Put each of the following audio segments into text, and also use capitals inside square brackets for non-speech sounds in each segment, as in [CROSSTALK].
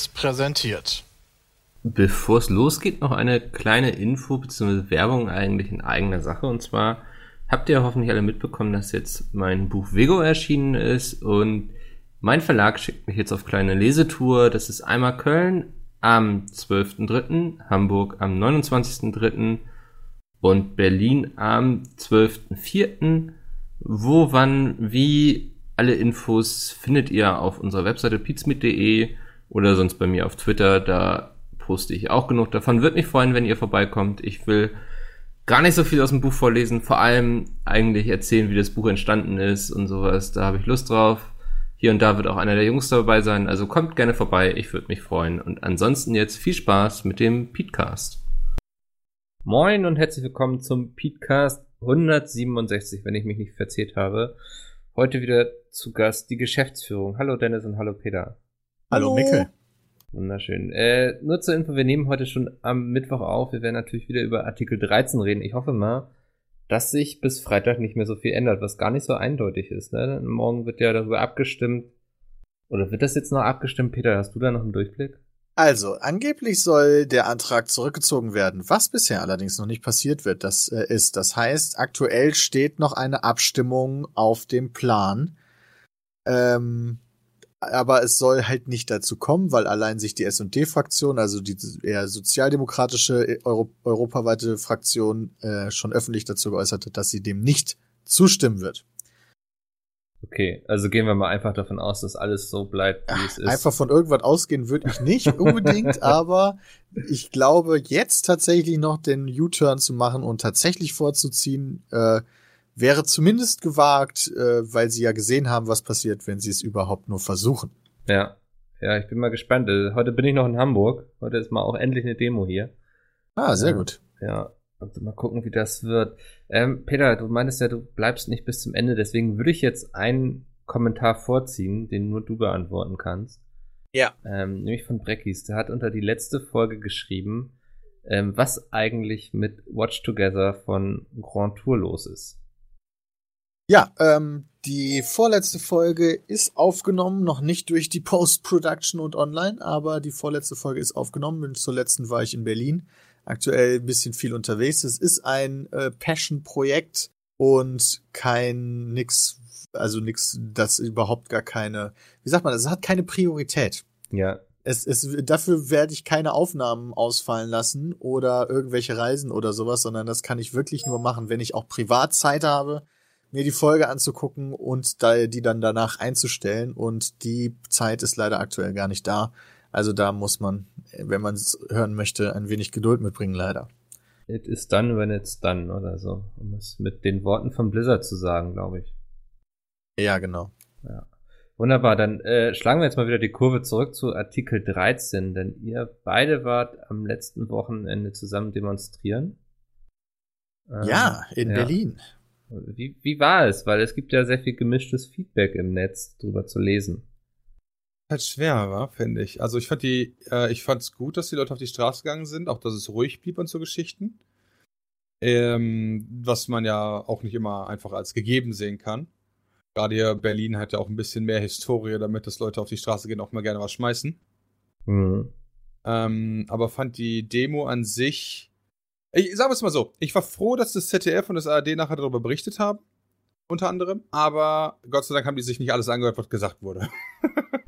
Seriös präsentiert. Bevor es losgeht, noch eine kleine Info bzw. Werbung eigentlich in eigener Sache. Und zwar habt ihr hoffentlich alle mitbekommen, dass jetzt mein Buch Vego erschienen ist und mein Verlag schickt mich jetzt auf kleine Lesetour. Das ist einmal Köln am 12.3., Hamburg am 29.3. und Berlin am 12.4. Wo, wann, wie, alle Infos findet ihr auf unserer Webseite pizmeet.de oder sonst bei mir auf Twitter. Da poste ich auch genug davon. Würde mich freuen, wenn ihr vorbeikommt. Ich will gar nicht so viel aus dem Buch vorlesen, vor allem eigentlich erzählen, wie das Buch entstanden ist und sowas. Da habe ich Lust drauf. Hier und da wird auch einer der Jungs dabei sein, also kommt gerne vorbei, ich würde mich freuen. Und ansonsten jetzt viel Spaß mit dem Petecast. Moin und herzlich willkommen zum Petecast 167, wenn ich mich nicht verzählt habe. Heute wieder zu Gast die Geschäftsführung. Hallo Dennis und hallo Peter. Hallo, hallo Mikkel. Wunderschön. Äh, nur zur Info, wir nehmen heute schon am Mittwoch auf. Wir werden natürlich wieder über Artikel 13 reden. Ich hoffe mal, dass sich bis Freitag nicht mehr so viel ändert, was gar nicht so eindeutig ist. Ne? Morgen wird ja darüber abgestimmt. Oder wird das jetzt noch abgestimmt? Peter, hast du da noch einen Durchblick? Also, angeblich soll der Antrag zurückgezogen werden, was bisher allerdings noch nicht passiert wird, das äh, ist. Das heißt, aktuell steht noch eine Abstimmung auf dem Plan. Ähm, aber es soll halt nicht dazu kommen, weil allein sich die S&D-Fraktion, also die eher sozialdemokratische äh, Euro europaweite Fraktion, äh, schon öffentlich dazu geäußert hat, dass sie dem nicht zustimmen wird. Okay, also gehen wir mal einfach davon aus, dass alles so bleibt, wie es ist. Einfach von irgendwas ausgehen würde ich nicht [LAUGHS] unbedingt, aber ich glaube, jetzt tatsächlich noch den U-Turn zu machen und tatsächlich vorzuziehen, äh, wäre zumindest gewagt, äh, weil sie ja gesehen haben, was passiert, wenn sie es überhaupt nur versuchen. Ja, ja, ich bin mal gespannt. Äh, heute bin ich noch in Hamburg. Heute ist mal auch endlich eine Demo hier. Ah, sehr äh, gut. Ja, also mal gucken, wie das wird. Ähm, Peter, du meintest ja, du bleibst nicht bis zum Ende, deswegen würde ich jetzt einen Kommentar vorziehen, den nur du beantworten kannst. Ja. Ähm, nämlich von Breckis. Der hat unter die letzte Folge geschrieben, ähm, was eigentlich mit Watch Together von Grand Tour los ist. Ja, ähm, die vorletzte Folge ist aufgenommen, noch nicht durch die [LAUGHS] Post-Production und online, aber die vorletzte Folge ist aufgenommen. Und zur letzten war ich in Berlin. Aktuell ein bisschen viel unterwegs. Es ist ein äh, Passion-Projekt und kein nix, also nix, das überhaupt gar keine, wie sagt man, es hat keine Priorität. Ja. Es, es, dafür werde ich keine Aufnahmen ausfallen lassen oder irgendwelche Reisen oder sowas, sondern das kann ich wirklich nur machen, wenn ich auch Privatzeit habe mir die Folge anzugucken und da, die dann danach einzustellen. Und die Zeit ist leider aktuell gar nicht da. Also da muss man, wenn man es hören möchte, ein wenig Geduld mitbringen, leider. It is done when it's done oder so. Um es mit den Worten von Blizzard zu sagen, glaube ich. Ja, genau. Ja. Wunderbar, dann äh, schlagen wir jetzt mal wieder die Kurve zurück zu Artikel 13, denn ihr beide wart am letzten Wochenende zusammen demonstrieren. Ähm, ja, in ja. Berlin. Wie, wie war es? Weil es gibt ja sehr viel gemischtes Feedback im Netz drüber zu lesen. Halt schwer, war, finde ich. Also ich fand die, äh, ich fand's gut, dass die Leute auf die Straße gegangen sind, auch dass es ruhig blieb und so Geschichten. Ähm, was man ja auch nicht immer einfach als gegeben sehen kann. Gerade hier Berlin hat ja auch ein bisschen mehr Historie, damit dass Leute auf die Straße gehen, auch mal gerne was schmeißen. Mhm. Ähm, aber fand die Demo an sich ich sage es mal so, ich war froh, dass das ZDF und das ARD nachher darüber berichtet haben, unter anderem, aber Gott sei Dank haben die sich nicht alles angehört, was gesagt wurde.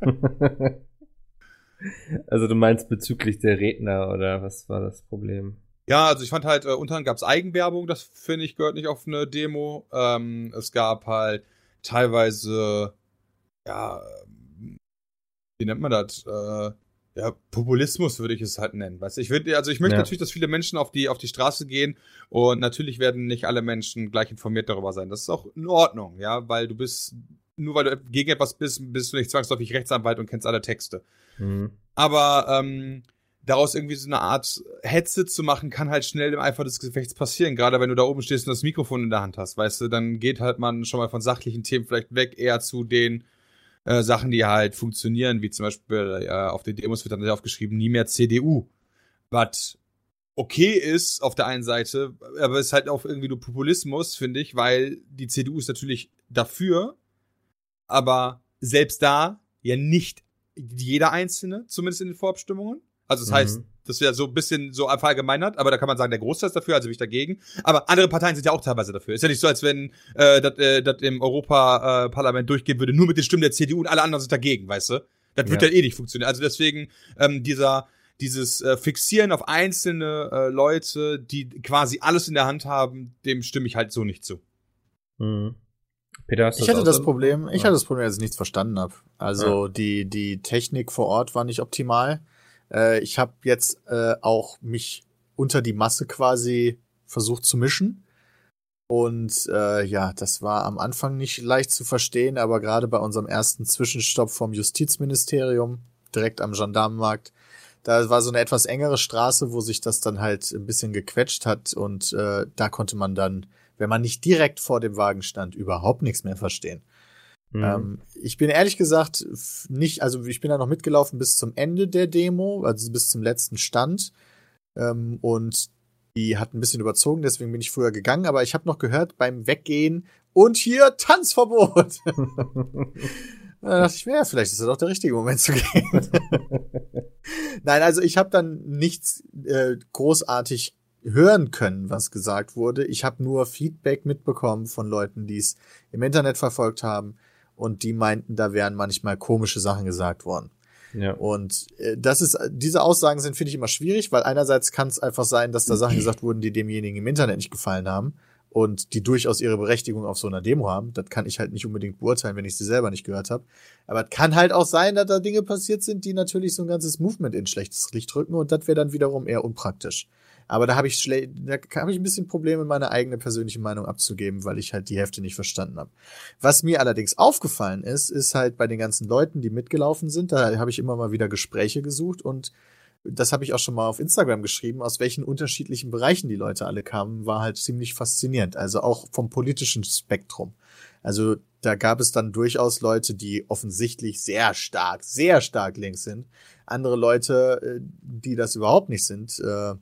[LAUGHS] also du meinst bezüglich der Redner oder was war das Problem? Ja, also ich fand halt, äh, unter anderem gab es Eigenwerbung, das finde ich gehört nicht auf eine Demo. Ähm, es gab halt teilweise, ja, wie nennt man das? Äh, ja, Populismus würde ich es halt nennen. Weißt ich würde, also ich möchte ja. natürlich, dass viele Menschen auf die, auf die Straße gehen und natürlich werden nicht alle Menschen gleich informiert darüber sein. Das ist auch in Ordnung, ja, weil du bist, nur weil du gegen etwas bist, bist du nicht zwangsläufig Rechtsanwalt und kennst alle Texte. Mhm. Aber ähm, daraus irgendwie so eine Art Hetze zu machen, kann halt schnell im Eifer des Gefechts passieren. Gerade wenn du da oben stehst und das Mikrofon in der Hand hast, weißt du, dann geht halt man schon mal von sachlichen Themen vielleicht weg, eher zu den äh, Sachen, die halt funktionieren, wie zum Beispiel äh, auf den Demos wird dann aufgeschrieben, nie mehr CDU. Was okay ist auf der einen Seite, aber ist halt auch irgendwie nur Populismus, finde ich, weil die CDU ist natürlich dafür, aber selbst da ja nicht jeder Einzelne, zumindest in den Vorabstimmungen. Also das mhm. heißt, das wäre so ein bisschen so verallgemeinert, aber da kann man sagen, der Großteil ist dafür, also bin ich dagegen. Aber andere Parteien sind ja auch teilweise dafür. Ist ja nicht so, als wenn äh, das äh, das im Europaparlament äh, durchgehen würde, nur mit den Stimmen der CDU und alle anderen sind dagegen, weißt du? Das wird ja, ja eh nicht funktionieren. Also deswegen ähm, dieser dieses äh, Fixieren auf einzelne äh, Leute, die quasi alles in der Hand haben, dem stimme ich halt so nicht zu. Mhm. Peter, hast du ich hatte das Problem, ich hatte das Problem, dass ich nichts verstanden habe. Also ja. die die Technik vor Ort war nicht optimal. Äh, ich habe jetzt äh, auch mich unter die Masse quasi versucht zu mischen. Und äh, ja, das war am Anfang nicht leicht zu verstehen, aber gerade bei unserem ersten Zwischenstopp vom Justizministerium, direkt am Gendarmenmarkt, da war so eine etwas engere Straße, wo sich das dann halt ein bisschen gequetscht hat und äh, da konnte man dann, wenn man nicht direkt vor dem Wagen stand, überhaupt nichts mehr verstehen. Mhm. Ähm, ich bin ehrlich gesagt nicht, also ich bin da noch mitgelaufen bis zum Ende der Demo, also bis zum letzten Stand. Ähm, und die hat ein bisschen überzogen, deswegen bin ich früher gegangen, aber ich habe noch gehört beim Weggehen und hier Tanzverbot. [LAUGHS] da dachte ich mir, ja, vielleicht ist das doch der richtige Moment zu gehen. [LAUGHS] Nein, also ich habe dann nichts äh, großartig hören können, was gesagt wurde. Ich habe nur Feedback mitbekommen von Leuten, die es im Internet verfolgt haben und die meinten, da wären manchmal komische Sachen gesagt worden. Ja. Und äh, das ist, diese Aussagen sind, finde ich, immer schwierig, weil einerseits kann es einfach sein, dass da Sachen gesagt wurden, die demjenigen im Internet nicht gefallen haben und die durchaus ihre Berechtigung auf so einer Demo haben. Das kann ich halt nicht unbedingt beurteilen, wenn ich sie selber nicht gehört habe. Aber es kann halt auch sein, dass da Dinge passiert sind, die natürlich so ein ganzes Movement in schlechtes Licht rücken und das wäre dann wiederum eher unpraktisch. Aber da habe ich da habe ich ein bisschen Probleme, meine eigene persönliche Meinung abzugeben, weil ich halt die Hefte nicht verstanden habe. Was mir allerdings aufgefallen ist, ist halt bei den ganzen Leuten, die mitgelaufen sind, da habe ich immer mal wieder Gespräche gesucht und das habe ich auch schon mal auf Instagram geschrieben, aus welchen unterschiedlichen Bereichen die Leute alle kamen, war halt ziemlich faszinierend. Also auch vom politischen Spektrum. Also da gab es dann durchaus Leute, die offensichtlich sehr stark, sehr stark links sind. Andere Leute, äh, die das überhaupt nicht sind. Äh,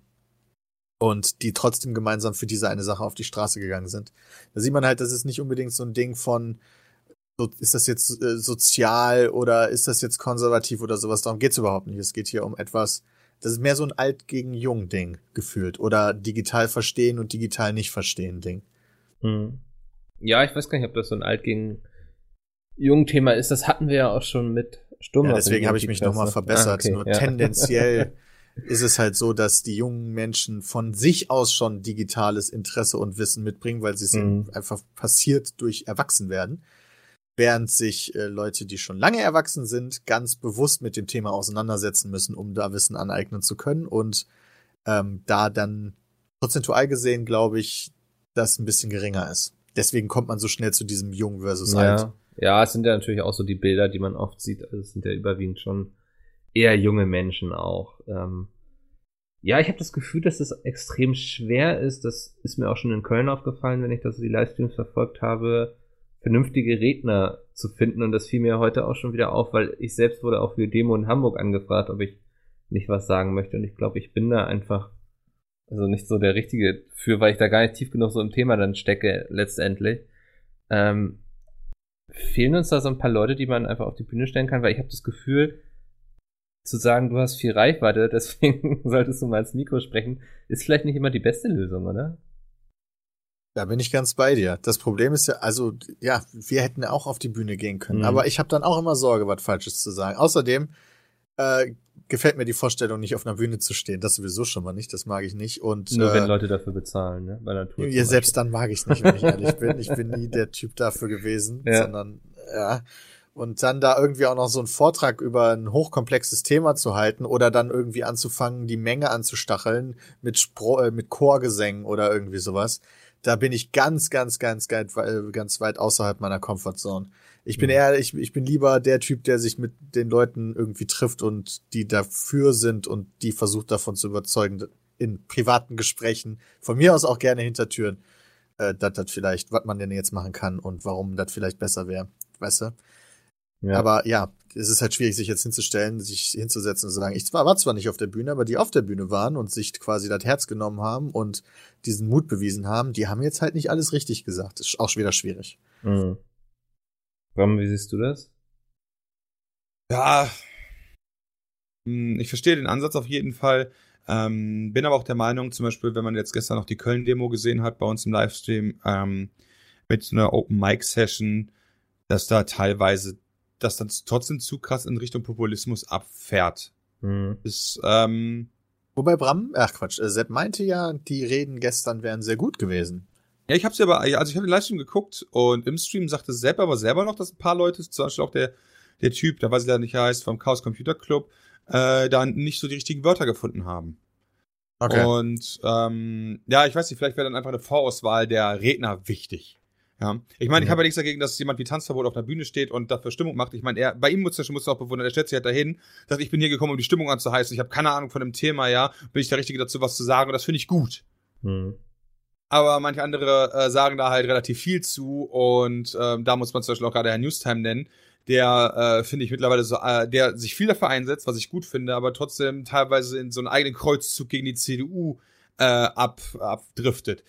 und die trotzdem gemeinsam für diese eine Sache auf die Straße gegangen sind. Da sieht man halt, das ist nicht unbedingt so ein Ding von, so, ist das jetzt äh, sozial oder ist das jetzt konservativ oder sowas. Darum geht's überhaupt nicht. Es geht hier um etwas, das ist mehr so ein alt gegen jung Ding gefühlt oder digital verstehen und digital nicht verstehen Ding. Hm. Ja, ich weiß gar nicht, ob das so ein alt gegen jung Thema ist. Das hatten wir ja auch schon mit Sturm. Ja, deswegen habe ich mich nochmal verbessert. Ah, okay, Nur ja. tendenziell [LAUGHS] ist es halt so, dass die jungen Menschen von sich aus schon digitales Interesse und Wissen mitbringen, weil sie es mhm. einfach passiert durch Erwachsenwerden. Während sich äh, Leute, die schon lange erwachsen sind, ganz bewusst mit dem Thema auseinandersetzen müssen, um da Wissen aneignen zu können. Und ähm, da dann prozentual gesehen, glaube ich, das ein bisschen geringer ist. Deswegen kommt man so schnell zu diesem Jung versus ja. Alt. Ja, es sind ja natürlich auch so die Bilder, die man oft sieht. Also es sind ja überwiegend schon eher junge Menschen auch. Ähm, ja, ich habe das Gefühl, dass es extrem schwer ist. Das ist mir auch schon in Köln aufgefallen, wenn ich das die Livestreams verfolgt habe, vernünftige Redner zu finden. Und das fiel mir heute auch schon wieder auf, weil ich selbst wurde auch für Demo in Hamburg angefragt, ob ich nicht was sagen möchte. Und ich glaube, ich bin da einfach also nicht so der richtige für, weil ich da gar nicht tief genug so im Thema dann stecke letztendlich. Ähm, fehlen uns da so ein paar Leute, die man einfach auf die Bühne stellen kann, weil ich habe das Gefühl, zu sagen, du hast viel Reichweite, [LAUGHS] deswegen solltest du mal ins Mikro sprechen, ist vielleicht nicht immer die beste Lösung, oder? Da bin ich ganz bei dir. Das Problem ist ja, also ja, wir hätten auch auf die Bühne gehen können, mhm. aber ich habe dann auch immer Sorge, was Falsches zu sagen. Außerdem äh, gefällt mir die Vorstellung, nicht auf einer Bühne zu stehen. Das sowieso schon mal nicht. Das mag ich nicht. Und nur äh, wenn Leute dafür bezahlen, ne? Bei Natur. Ja, selbst dann mag ich es nicht, wenn ich ehrlich [LAUGHS] bin. Ich bin nie der Typ dafür gewesen, ja. sondern ja und dann da irgendwie auch noch so einen Vortrag über ein hochkomplexes Thema zu halten oder dann irgendwie anzufangen, die Menge anzustacheln mit Spro äh, mit Chorgesängen oder irgendwie sowas. Da bin ich ganz, ganz, ganz, ganz, äh, ganz weit außerhalb meiner Comfortzone. Ich bin mhm. eher, ich, ich bin lieber der Typ, der sich mit den Leuten irgendwie trifft und die dafür sind und die versucht davon zu überzeugen, in privaten Gesprächen, von mir aus auch gerne hinter Türen, äh, dass das vielleicht, was man denn jetzt machen kann und warum das vielleicht besser wäre. Weißt du? Ja. Aber ja, es ist halt schwierig, sich jetzt hinzustellen, sich hinzusetzen und zu sagen, ich war, war zwar nicht auf der Bühne, aber die auf der Bühne waren und sich quasi das Herz genommen haben und diesen Mut bewiesen haben, die haben jetzt halt nicht alles richtig gesagt. Das ist auch wieder schwierig. Mhm. Warum, wie siehst du das? Ja, hm, ich verstehe den Ansatz auf jeden Fall. Ähm, bin aber auch der Meinung, zum Beispiel, wenn man jetzt gestern noch die Köln-Demo gesehen hat bei uns im Livestream, ähm, mit einer Open-Mic-Session, dass da teilweise das dann trotzdem zu krass in Richtung Populismus abfährt. Mhm. Ist, ähm, Wobei Bram, ach Quatsch, äh, Sepp meinte ja, die Reden gestern wären sehr gut gewesen. Ja, ich habe sie aber, also ich habe den Livestream geguckt und im Stream sagte Sepp aber selber noch, dass ein paar Leute, zum Beispiel auch der, der Typ, da weiß ich leider nicht, heißt, vom Chaos Computer Club, äh, da nicht so die richtigen Wörter gefunden haben. Okay. Und ähm, ja, ich weiß nicht, vielleicht wäre dann einfach eine Vorauswahl der Redner wichtig. Ja. Ich meine, ich habe ja nichts dagegen, dass jemand wie Tanzverbot auf der Bühne steht und dafür Stimmung macht. Ich meine, er, bei ihm muss schon muss auch bewundern, er stellt sich halt dahin, sagt, ich bin hier gekommen, um die Stimmung anzuheißen. Ich habe keine Ahnung von dem Thema, ja. Bin ich der Richtige dazu, was zu sagen? Und das finde ich gut. Mhm. Aber manche andere äh, sagen da halt relativ viel zu und ähm, da muss man zum Beispiel auch gerade Herrn Newstime nennen, der äh, finde ich mittlerweile so, äh, der sich viel dafür einsetzt, was ich gut finde, aber trotzdem teilweise in so einen eigenen Kreuzzug gegen die CDU äh, ab, abdriftet.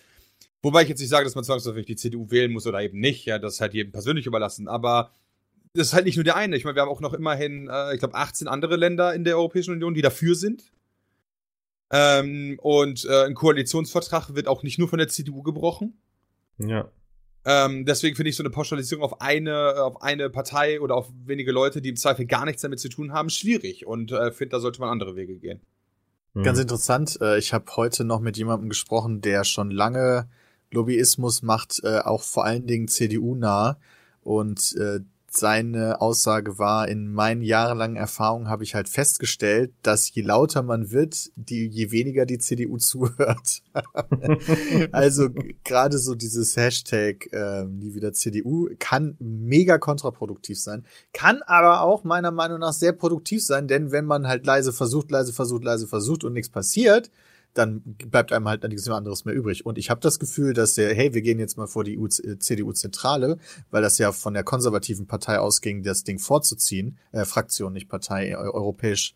Wobei ich jetzt nicht sage, dass man zwangsläufig die CDU wählen muss oder eben nicht, ja, das ist halt jedem persönlich überlassen, aber das ist halt nicht nur der eine. Ich meine, wir haben auch noch immerhin, äh, ich glaube, 18 andere Länder in der Europäischen Union, die dafür sind. Ähm, und äh, ein Koalitionsvertrag wird auch nicht nur von der CDU gebrochen. Ja. Ähm, deswegen finde ich so eine Pauschalisierung auf eine, auf eine Partei oder auf wenige Leute, die im Zweifel gar nichts damit zu tun haben, schwierig. Und äh, finde, da sollte man andere Wege gehen. Ganz mhm. interessant. Äh, ich habe heute noch mit jemandem gesprochen, der schon lange Lobbyismus macht, äh, auch vor allen Dingen CDU nah. Und äh, seine Aussage war, in meinen jahrelangen Erfahrungen habe ich halt festgestellt, dass je lauter man wird, die, je weniger die CDU [LAUGHS] zuhört. [LAUGHS] also gerade so dieses Hashtag äh, nie wieder CDU kann mega kontraproduktiv sein, kann aber auch meiner Meinung nach sehr produktiv sein, denn wenn man halt leise versucht, leise versucht, leise versucht und nichts passiert, dann bleibt einem halt nichts mehr anderes mehr übrig. Und ich habe das Gefühl, dass der, hey, wir gehen jetzt mal vor die CDU-Zentrale, weil das ja von der konservativen Partei ausging, das Ding vorzuziehen, äh, Fraktion, nicht Partei, europäisch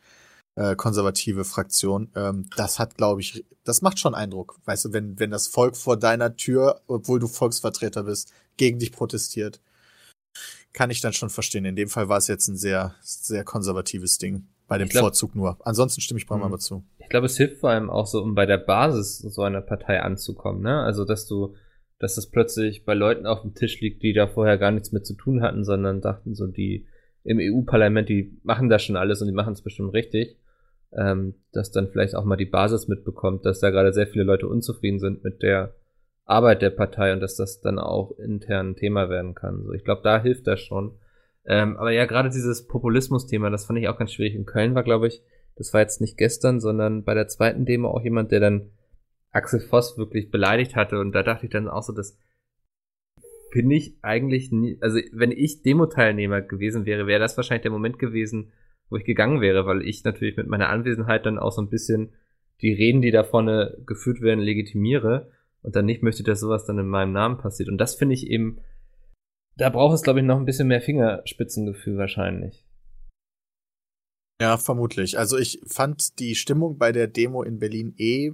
äh, konservative Fraktion. Ähm, das hat, glaube ich, das macht schon Eindruck. Weißt du, wenn, wenn das Volk vor deiner Tür, obwohl du Volksvertreter bist, gegen dich protestiert, kann ich dann schon verstehen. In dem Fall war es jetzt ein sehr, sehr konservatives Ding. Bei dem glaub, Vorzug nur. Ansonsten stimme ich Bram hm. aber zu. Ich glaube, es hilft vor allem auch so, um bei der Basis so einer Partei anzukommen, ne? Also, dass du, dass das plötzlich bei Leuten auf dem Tisch liegt, die da vorher gar nichts mit zu tun hatten, sondern dachten so, die im EU-Parlament, die machen das schon alles und die machen es bestimmt richtig. Ähm, dass dann vielleicht auch mal die Basis mitbekommt, dass da gerade sehr viele Leute unzufrieden sind mit der Arbeit der Partei und dass das dann auch intern ein Thema werden kann. So, ich glaube, da hilft das schon. Ähm, aber ja, gerade dieses Populismus-Thema, das fand ich auch ganz schwierig. In Köln war, glaube ich, das war jetzt nicht gestern, sondern bei der zweiten Demo auch jemand, der dann Axel Voss wirklich beleidigt hatte. Und da dachte ich dann auch so, das finde ich eigentlich nie, also wenn ich Demo-Teilnehmer gewesen wäre, wäre das wahrscheinlich der Moment gewesen, wo ich gegangen wäre, weil ich natürlich mit meiner Anwesenheit dann auch so ein bisschen die Reden, die da vorne geführt werden, legitimiere und dann nicht möchte, dass sowas dann in meinem Namen passiert. Und das finde ich eben da braucht es, glaube ich, noch ein bisschen mehr Fingerspitzengefühl wahrscheinlich. Ja, vermutlich. Also ich fand die Stimmung bei der Demo in Berlin eh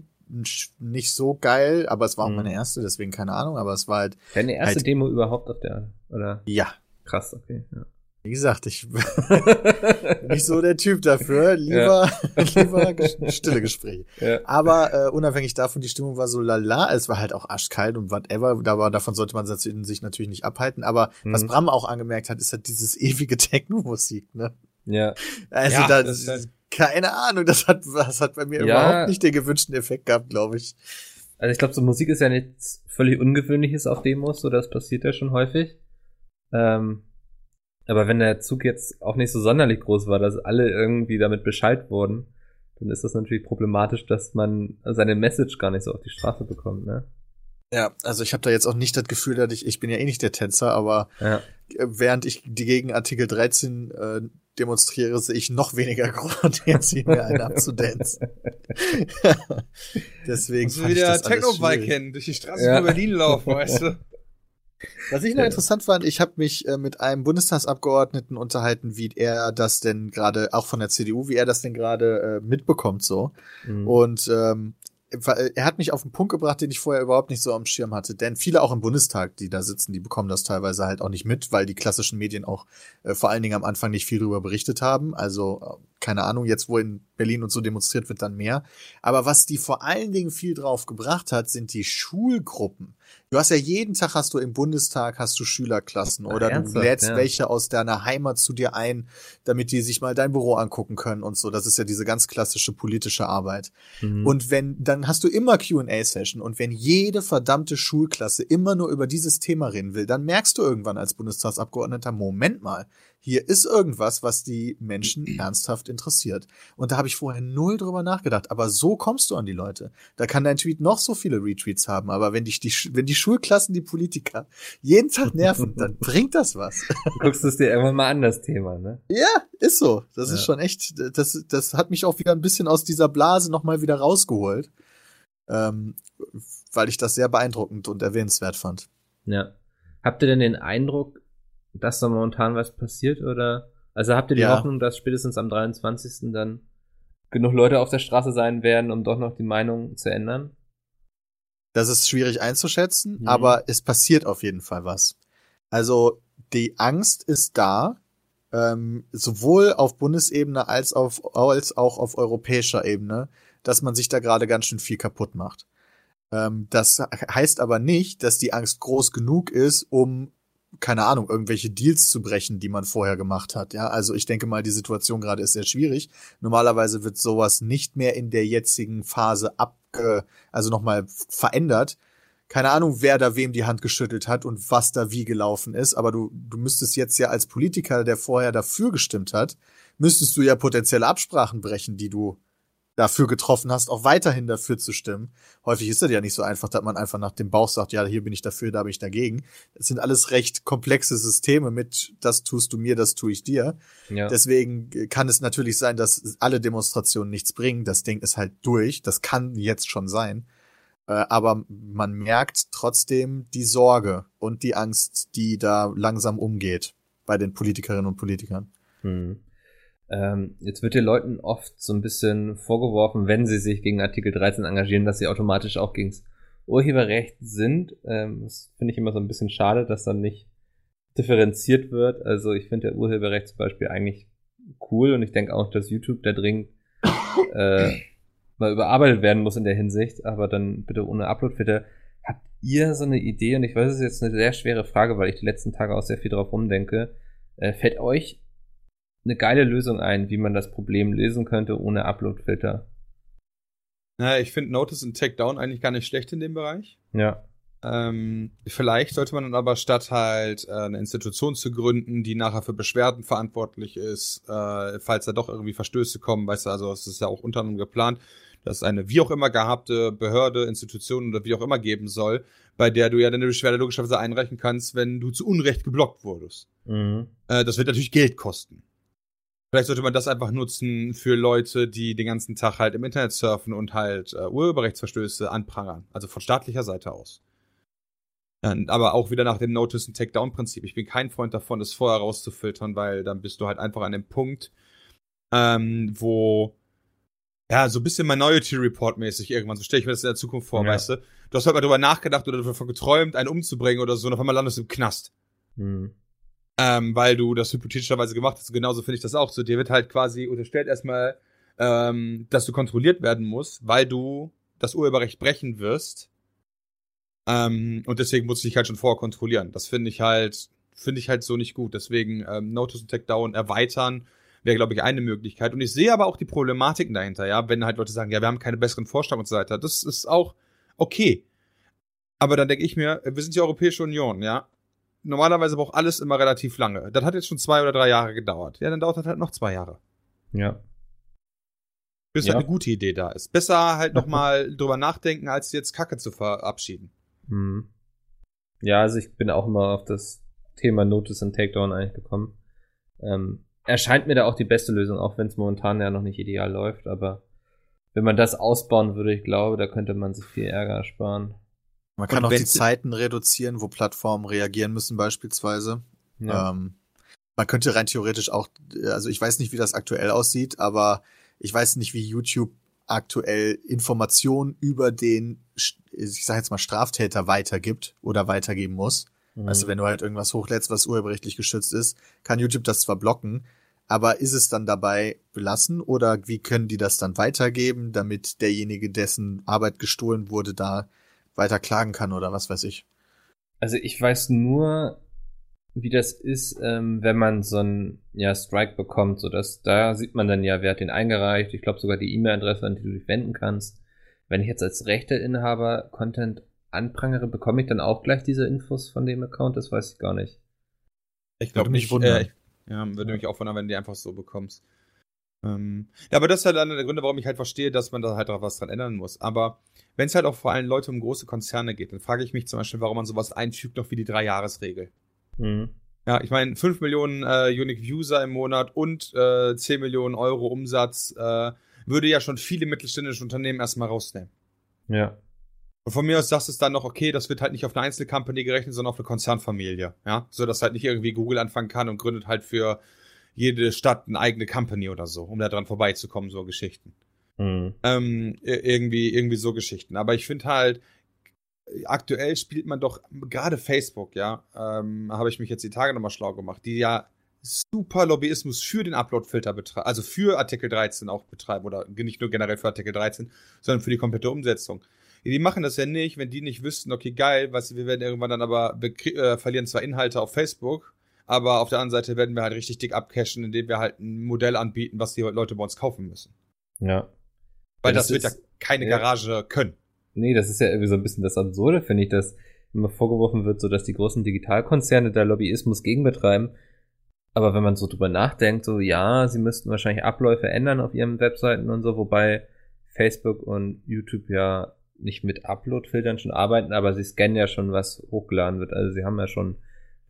nicht so geil, aber es war auch mhm. meine erste, deswegen keine Ahnung, aber es war halt. Deine erste halt, Demo überhaupt auf der, oder? Ja. Krass, okay, ja. Wie gesagt, ich bin [LAUGHS] nicht so der Typ dafür. Lieber, [LAUGHS] ja. lieber [LAUGHS] stille Gespräche. Ja. Aber äh, unabhängig davon, die Stimmung war so lala. Es war halt auch arschkalt und whatever. Da war, davon sollte man sich natürlich nicht abhalten. Aber mhm. was Bram auch angemerkt hat, ist halt dieses ewige Techno-Musik, ne? Ja. Also ja, da, das halt keine Ahnung, das hat, das hat bei mir ja. überhaupt nicht den gewünschten Effekt gehabt, glaube ich. Also ich glaube, so Musik ist ja nichts völlig Ungewöhnliches auf Demos, so das passiert ja schon häufig. Ähm, aber wenn der Zug jetzt auch nicht so sonderlich groß war, dass alle irgendwie damit Bescheid wurden, dann ist das natürlich problematisch, dass man seine Message gar nicht so auf die Straße bekommt, ne? Ja, also ich habe da jetzt auch nicht das Gefühl, dass ich, ich bin ja eh nicht der Tänzer, aber ja. während ich die gegen Artikel 13 äh, demonstriere, sehe ich noch weniger Grund, jetzt hier mir einen abzudancen. [LAUGHS] Deswegen. Musst du wieder Techno-Bike kennen, durch die Straße ja. von Berlin laufen, weißt du? Was ich noch interessant fand, ich habe mich äh, mit einem Bundestagsabgeordneten unterhalten, wie er das denn gerade, auch von der CDU, wie er das denn gerade äh, mitbekommt so. Mhm. Und ähm, er hat mich auf einen Punkt gebracht, den ich vorher überhaupt nicht so am Schirm hatte. Denn viele auch im Bundestag, die da sitzen, die bekommen das teilweise halt auch nicht mit, weil die klassischen Medien auch äh, vor allen Dingen am Anfang nicht viel darüber berichtet haben. Also keine Ahnung, jetzt wo in Berlin und so demonstriert wird, dann mehr. Aber was die vor allen Dingen viel drauf gebracht hat, sind die Schulgruppen. Du hast ja jeden Tag hast du im Bundestag hast du Schülerklassen oder Ach, du lädst ja. welche aus deiner Heimat zu dir ein, damit die sich mal dein Büro angucken können und so. Das ist ja diese ganz klassische politische Arbeit. Mhm. Und wenn, dann hast du immer Q&A-Session und wenn jede verdammte Schulklasse immer nur über dieses Thema reden will, dann merkst du irgendwann als Bundestagsabgeordneter, Moment mal, hier ist irgendwas, was die Menschen ernsthaft interessiert. Und da habe ich vorher null drüber nachgedacht. Aber so kommst du an die Leute. Da kann dein Tweet noch so viele Retweets haben, aber wenn dich die, wenn die Schulklassen die Politiker jeden Tag nerven, [LAUGHS] dann bringt das was. Du guckst es dir irgendwann mal an, das Thema, ne? Ja, ist so. Das ja. ist schon echt, das, das hat mich auch wieder ein bisschen aus dieser Blase nochmal wieder rausgeholt. Ähm, weil ich das sehr beeindruckend und erwähnenswert fand. Ja. Habt ihr denn den Eindruck, dass da momentan was passiert oder? Also habt ihr die ja. Hoffnung, dass spätestens am 23. dann genug Leute auf der Straße sein werden, um doch noch die Meinung zu ändern? Das ist schwierig einzuschätzen, mhm. aber es passiert auf jeden Fall was. Also die Angst ist da, ähm, sowohl auf Bundesebene als, auf, als auch auf europäischer Ebene, dass man sich da gerade ganz schön viel kaputt macht. Ähm, das heißt aber nicht, dass die Angst groß genug ist, um keine Ahnung, irgendwelche Deals zu brechen, die man vorher gemacht hat. Ja, also ich denke mal, die Situation gerade ist sehr schwierig. Normalerweise wird sowas nicht mehr in der jetzigen Phase abge, also nochmal verändert. Keine Ahnung, wer da wem die Hand geschüttelt hat und was da wie gelaufen ist, aber du, du müsstest jetzt ja als Politiker, der vorher dafür gestimmt hat, müsstest du ja potenzielle Absprachen brechen, die du dafür getroffen hast, auch weiterhin dafür zu stimmen. Häufig ist das ja nicht so einfach, dass man einfach nach dem Bauch sagt, ja, hier bin ich dafür, da bin ich dagegen. Es sind alles recht komplexe Systeme mit, das tust du mir, das tue ich dir. Ja. Deswegen kann es natürlich sein, dass alle Demonstrationen nichts bringen. Das Ding ist halt durch. Das kann jetzt schon sein. Äh, aber man merkt trotzdem die Sorge und die Angst, die da langsam umgeht bei den Politikerinnen und Politikern. Hm. Ähm, jetzt wird den Leuten oft so ein bisschen vorgeworfen, wenn sie sich gegen Artikel 13 engagieren, dass sie automatisch auch gegen das Urheberrecht sind. Ähm, das finde ich immer so ein bisschen schade, dass dann nicht differenziert wird. Also ich finde der Urheberrecht zum Beispiel eigentlich cool und ich denke auch, dass YouTube da dringend [COUGHS] äh, mal überarbeitet werden muss in der Hinsicht, aber dann bitte ohne Uploadfilter. Habt ihr so eine Idee? Und ich weiß, es ist jetzt eine sehr schwere Frage, weil ich die letzten Tage auch sehr viel drauf rumdenke. Äh, fällt euch eine geile Lösung ein, wie man das Problem lösen könnte ohne Upload-Filter. Naja, ich finde Notice und Takedown eigentlich gar nicht schlecht in dem Bereich. Ja. Ähm, vielleicht sollte man dann aber statt halt äh, eine Institution zu gründen, die nachher für Beschwerden verantwortlich ist, äh, falls da doch irgendwie Verstöße kommen, weißt du, also es ist ja auch unter anderem geplant, dass es eine wie auch immer gehabte Behörde, Institution oder wie auch immer geben soll, bei der du ja deine Beschwerde logischerweise einreichen kannst, wenn du zu Unrecht geblockt wurdest. Mhm. Äh, das wird natürlich Geld kosten. Vielleicht sollte man das einfach nutzen für Leute, die den ganzen Tag halt im Internet surfen und halt äh, Urheberrechtsverstöße anprangern. Also von staatlicher Seite aus. Ja, aber auch wieder nach dem Notice- und Takedown-Prinzip. Ich bin kein Freund davon, das vorher rauszufiltern, weil dann bist du halt einfach an dem Punkt, ähm, wo ja, so ein bisschen Minority Report mäßig irgendwann. So stelle ich mir das in der Zukunft vor, ja. weißt du? Du hast halt mal drüber nachgedacht oder davon geträumt, einen umzubringen oder so, und auf einmal landest du im Knast. Hm ähm, weil du das hypothetischerweise gemacht hast. Genauso finde ich das auch. So, dir wird halt quasi unterstellt erstmal, ähm, dass du kontrolliert werden musst, weil du das Urheberrecht brechen wirst. Ähm, und deswegen muss ich dich halt schon vorher kontrollieren. Das finde ich halt, finde ich halt so nicht gut. Deswegen ähm, Notice und Takedown erweitern wäre, glaube ich, eine Möglichkeit. Und ich sehe aber auch die Problematiken dahinter, ja, wenn halt Leute sagen, ja, wir haben keine besseren Vorschläge und so weiter. Das ist auch okay. Aber dann denke ich mir, wir sind die Europäische Union, ja normalerweise braucht alles immer relativ lange. Das hat jetzt schon zwei oder drei Jahre gedauert. Ja, dann dauert das halt noch zwei Jahre. Ja. Bis ja. halt eine gute Idee da ist. Besser halt nochmal drüber nachdenken, als jetzt Kacke zu verabschieden. Hm. Ja, also ich bin auch immer auf das Thema Notice und Takedown eigentlich gekommen. Ähm, erscheint mir da auch die beste Lösung, auch wenn es momentan ja noch nicht ideal läuft, aber wenn man das ausbauen würde, ich glaube, da könnte man sich viel Ärger ersparen. Man kann auch die Zeiten reduzieren, wo Plattformen reagieren müssen beispielsweise. Ja. Ähm, man könnte rein theoretisch auch, also ich weiß nicht, wie das aktuell aussieht, aber ich weiß nicht, wie YouTube aktuell Informationen über den, ich sag jetzt mal, Straftäter weitergibt oder weitergeben muss. Mhm. Also wenn du halt irgendwas hochlädst, was urheberrechtlich geschützt ist, kann YouTube das zwar blocken, Aber ist es dann dabei belassen oder wie können die das dann weitergeben, damit derjenige, dessen Arbeit gestohlen wurde, da weiter klagen kann oder was weiß ich? Also ich weiß nur, wie das ist, ähm, wenn man so einen ja, Strike bekommt, so dass da sieht man dann ja, wer hat den eingereicht. Ich glaube sogar die E-Mail-Adresse, an die du dich wenden kannst. Wenn ich jetzt als Rechteinhaber Content anprangere, bekomme ich dann auch gleich diese Infos von dem Account? Das weiß ich gar nicht. Ich glaube nicht. Äh, ja, würde mich auch wundern, wenn du die einfach so bekommst. Ähm, ja, aber das ist halt einer der Gründe, warum ich halt verstehe, dass man da halt auch was dran ändern muss. Aber wenn es halt auch vor allem Leute um große Konzerne geht, dann frage ich mich zum Beispiel, warum man sowas einfügt, noch wie die Drei-Jahres-Regel. Mhm. Ja, ich meine, 5 Millionen äh, Unique User im Monat und äh, 10 Millionen Euro Umsatz äh, würde ja schon viele mittelständische Unternehmen erstmal rausnehmen. Ja. Und von mir aus sagst du es dann noch, okay, das wird halt nicht auf eine Einzelcompany gerechnet, sondern auf eine Konzernfamilie. Ja, so dass halt nicht irgendwie Google anfangen kann und gründet halt für jede Stadt eine eigene Company oder so, um da dran vorbeizukommen, so Geschichten. Mhm. Ähm, irgendwie, irgendwie so Geschichten. Aber ich finde halt, aktuell spielt man doch gerade Facebook, ja, ähm, habe ich mich jetzt die Tage nochmal schlau gemacht, die ja super Lobbyismus für den Upload-Filter betreiben, also für Artikel 13 auch betreiben oder nicht nur generell für Artikel 13, sondern für die komplette Umsetzung. Die machen das ja nicht, wenn die nicht wüssten, okay, geil, was wir werden irgendwann dann aber äh, verlieren zwar Inhalte auf Facebook, aber auf der anderen Seite werden wir halt richtig dick abcashen, indem wir halt ein Modell anbieten, was die Leute bei uns kaufen müssen. Ja. Weil das, das wird ja keine ja. Garage können. Nee, das ist ja irgendwie so ein bisschen das Absurde, finde ich, dass immer vorgeworfen wird, so dass die großen Digitalkonzerne da Lobbyismus gegen betreiben. Aber wenn man so drüber nachdenkt, so ja, sie müssten wahrscheinlich Abläufe ändern auf ihren Webseiten und so, wobei Facebook und YouTube ja nicht mit Upload-Filtern schon arbeiten, aber sie scannen ja schon, was hochgeladen wird. Also sie haben ja schon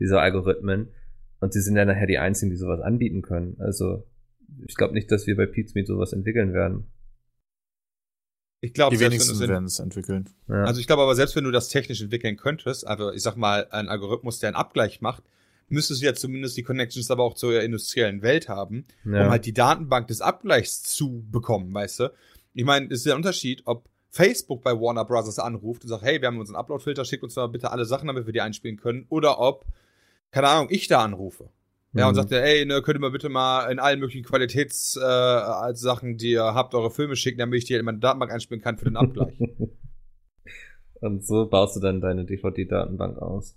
diese Algorithmen und sie sind ja nachher die einzigen, die sowas anbieten können. Also ich glaube nicht, dass wir bei Pizmeet sowas entwickeln werden. Ich glaube, die wenigsten werden es entwickeln. Ja. Also ich glaube aber, selbst wenn du das technisch entwickeln könntest, also ich sag mal, ein Algorithmus, der einen Abgleich macht, müsstest du ja zumindest die Connections aber auch zur industriellen Welt haben, ja. um halt die Datenbank des Abgleichs zu bekommen, weißt du? Ich meine, es ist der Unterschied, ob Facebook bei Warner Brothers anruft und sagt, hey, wir haben unseren Upload-Filter, schickt uns mal bitte alle Sachen, damit wir die einspielen können, oder ob, keine Ahnung, ich da anrufe. Ja, und mhm. sagt er, ey, ne, könnt ihr mal bitte mal in allen möglichen Qualitätssachen, äh, die ihr habt, eure Filme schicken, damit ich die in meine Datenbank einspielen kann für den Abgleich. [LAUGHS] und so baust du dann deine DVD-Datenbank aus.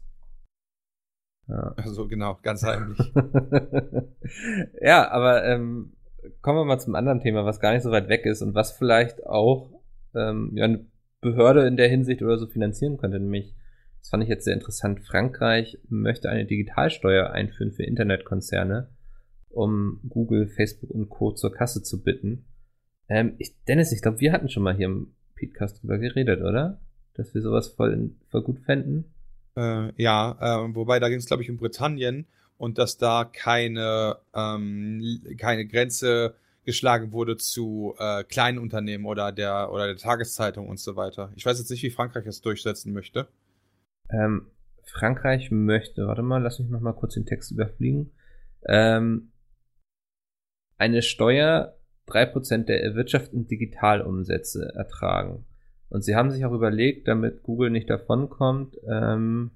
Ja. [LAUGHS] Also genau, ganz heimlich. [LAUGHS] ja, aber ähm, kommen wir mal zum anderen Thema, was gar nicht so weit weg ist und was vielleicht auch ähm, ja, eine Behörde in der Hinsicht oder so finanzieren könnte, nämlich das fand ich jetzt sehr interessant. Frankreich möchte eine Digitalsteuer einführen für Internetkonzerne, um Google, Facebook und Co. zur Kasse zu bitten. Ähm, ich, Dennis, ich glaube, wir hatten schon mal hier im Podcast drüber geredet, oder? Dass wir sowas voll, voll gut fänden. Äh, ja, äh, wobei da ging es, glaube ich, um Britannien und dass da keine, ähm, keine Grenze geschlagen wurde zu äh, kleinen Unternehmen oder der oder der Tageszeitung und so weiter. Ich weiß jetzt nicht, wie Frankreich es durchsetzen möchte. Ähm, Frankreich möchte, warte mal, lass mich noch mal kurz den Text überfliegen. Ähm, eine Steuer 3% der erwirtschafteten Digitalumsätze ertragen. Und sie haben sich auch überlegt, damit Google nicht davonkommt, ähm,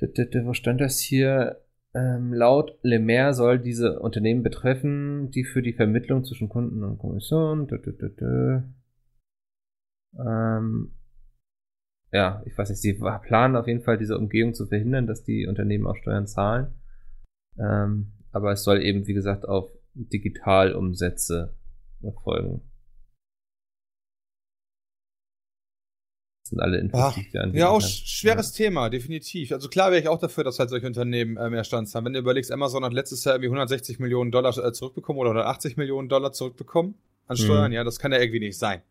wo stand das hier? Ähm, laut Lemaire soll diese Unternehmen betreffen, die für die Vermittlung zwischen Kunden und Kommission, ähm, ja, ich weiß nicht, sie planen auf jeden Fall diese Umgehung zu verhindern, dass die Unternehmen auch Steuern zahlen. Ähm, aber es soll eben, wie gesagt, auf Digitalumsätze erfolgen. Das sind alle Infos, Ach, Ja, auch kann. schweres ja. Thema, definitiv. Also klar wäre ich auch dafür, dass halt solche Unternehmen äh, mehr Stand haben. Wenn du überlegst, Amazon hat letztes Jahr irgendwie 160 Millionen Dollar äh, zurückbekommen oder 180 Millionen Dollar zurückbekommen an Steuern, mhm. ja, das kann ja irgendwie nicht sein.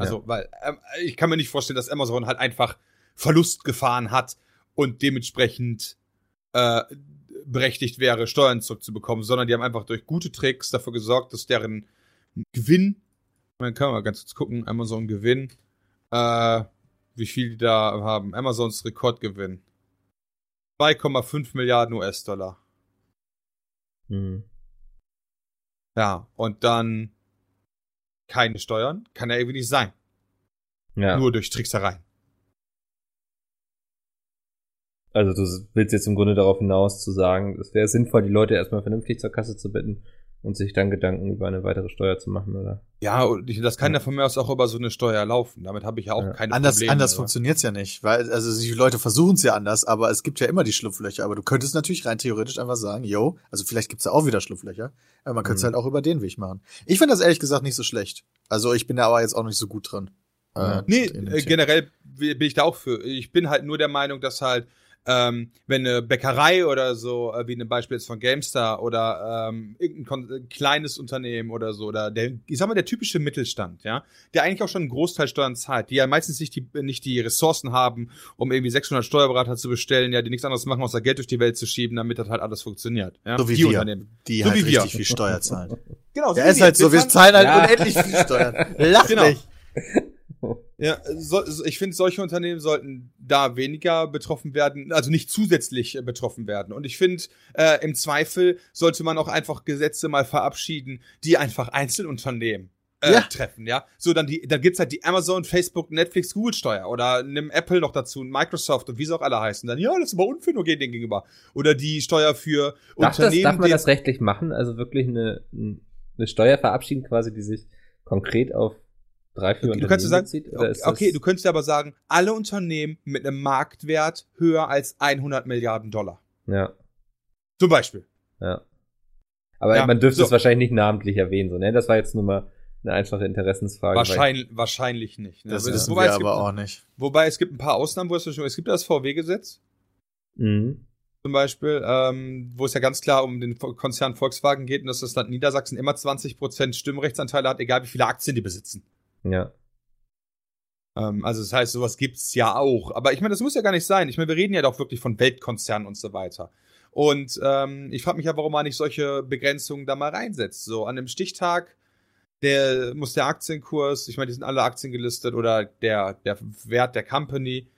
Also, ja. weil ähm, ich kann mir nicht vorstellen, dass Amazon halt einfach Verlust gefahren hat und dementsprechend äh, berechtigt wäre, Steuern zurückzubekommen, sondern die haben einfach durch gute Tricks dafür gesorgt, dass deren Gewinn, man kann mal ganz kurz gucken, Amazon Gewinn, äh, wie viel die da haben. Amazons Rekordgewinn. 2,5 Milliarden US-Dollar. Mhm. Ja, und dann keine Steuern, kann ja irgendwie nicht sein. Ja. Nur durch Tricksereien. Also du willst jetzt im Grunde darauf hinaus zu sagen, es wäre sinnvoll, die Leute erstmal vernünftig zur Kasse zu bitten und sich dann Gedanken über eine weitere Steuer zu machen, oder? Ja, und ich, das kann ja von mir aus auch über so eine Steuer laufen. Damit habe ich ja auch Ja. keine Anders, Probleme. anders funktioniert's ja nicht, weil also die Leute versuchen es ja anders, aber es gibt ja immer die Schlupflöcher. Aber du könntest natürlich rein theoretisch einfach sagen, yo, also vielleicht gibt's da auch wieder Schlupflöcher, aber man könnte es Mhm. halt auch über den Weg machen. Ich finde das ehrlich gesagt nicht so schlecht. Also ich bin da aber jetzt auch nicht so gut drin. Ja. Nee, in dem äh, Thema. generell bin ich da auch für. Ich bin halt nur der Meinung, dass halt, ähm, wenn eine Bäckerei oder so, äh, wie ein Beispiel jetzt von GameStar oder ähm, irgendein kon äh, kleines Unternehmen oder so, oder der, ich sag mal, der typische Mittelstand, ja, der eigentlich auch schon einen Großteil Steuern zahlt, die ja meistens nicht die, nicht die Ressourcen haben, um irgendwie 600 Steuerberater zu bestellen, ja, die nichts anderes machen, außer Geld durch die Welt zu schieben, damit das halt alles funktioniert. Ja? So wie die wir. Unternehmen. Die So halt wie wir. richtig viel Steuer zahlen. Genau, Ja, wie ist halt so, wir zahlen halt Ja. unendlich viel Steuern. [LAUGHS] Lach Genau. nicht. [LAUGHS] Ja, so, so- ich finde, solche Unternehmen sollten da weniger betroffen werden, also nicht zusätzlich äh, betroffen werden. Und ich finde, äh, im Zweifel sollte man auch einfach Gesetze mal verabschieden, die einfach Einzelunternehmen äh, Ja. treffen, ja. So, dann die, dann gibt's halt die Amazon, Facebook, Netflix, Google Steuer oder nimm Apple noch dazu, und Microsoft und wie sie auch alle heißen. Dann, ja, das ist aber unfair nur denen gegenüber. Oder die Steuer für Darf, das, Unternehmen. darf man die- das rechtlich machen? Also wirklich eine, eine Steuer verabschieden quasi, die sich konkret auf drei, vier Du Unternehmen kannst du sagen, bezieht? Okay, das, du könntest aber sagen, alle Unternehmen mit einem Marktwert höher als 100 Milliarden Dollar. Ja, Zum Beispiel. ja. Aber Ja, man dürfte so. es wahrscheinlich nicht namentlich erwähnen, so, ne? Das war jetzt nur mal eine einfache Interessensfrage. Wahrscheinlich, wahrscheinlich nicht. Ne? Das Aber wissen wobei, wir es gibt, aber auch nicht. wobei es gibt ein paar Ausnahmen, wo es schon, es gibt das VW-Gesetz Mhm. zum Beispiel, ähm, wo es ja ganz klar um den Konzern Volkswagen geht und dass das Land Niedersachsen immer 20% Stimmrechtsanteile hat, egal wie viele Aktien die besitzen. Ja. Ähm, also das heißt, sowas gibt's ja auch. Aber ich meine, das muss ja gar nicht sein. Ich meine, wir reden ja doch wirklich von Weltkonzernen und so weiter. Und ähm, ich frage mich ja, warum man nicht solche Begrenzungen da mal reinsetzt. So an dem Stichtag, der muss der Aktienkurs, ich meine, die sind alle Aktien gelistet oder der, der Wert der Company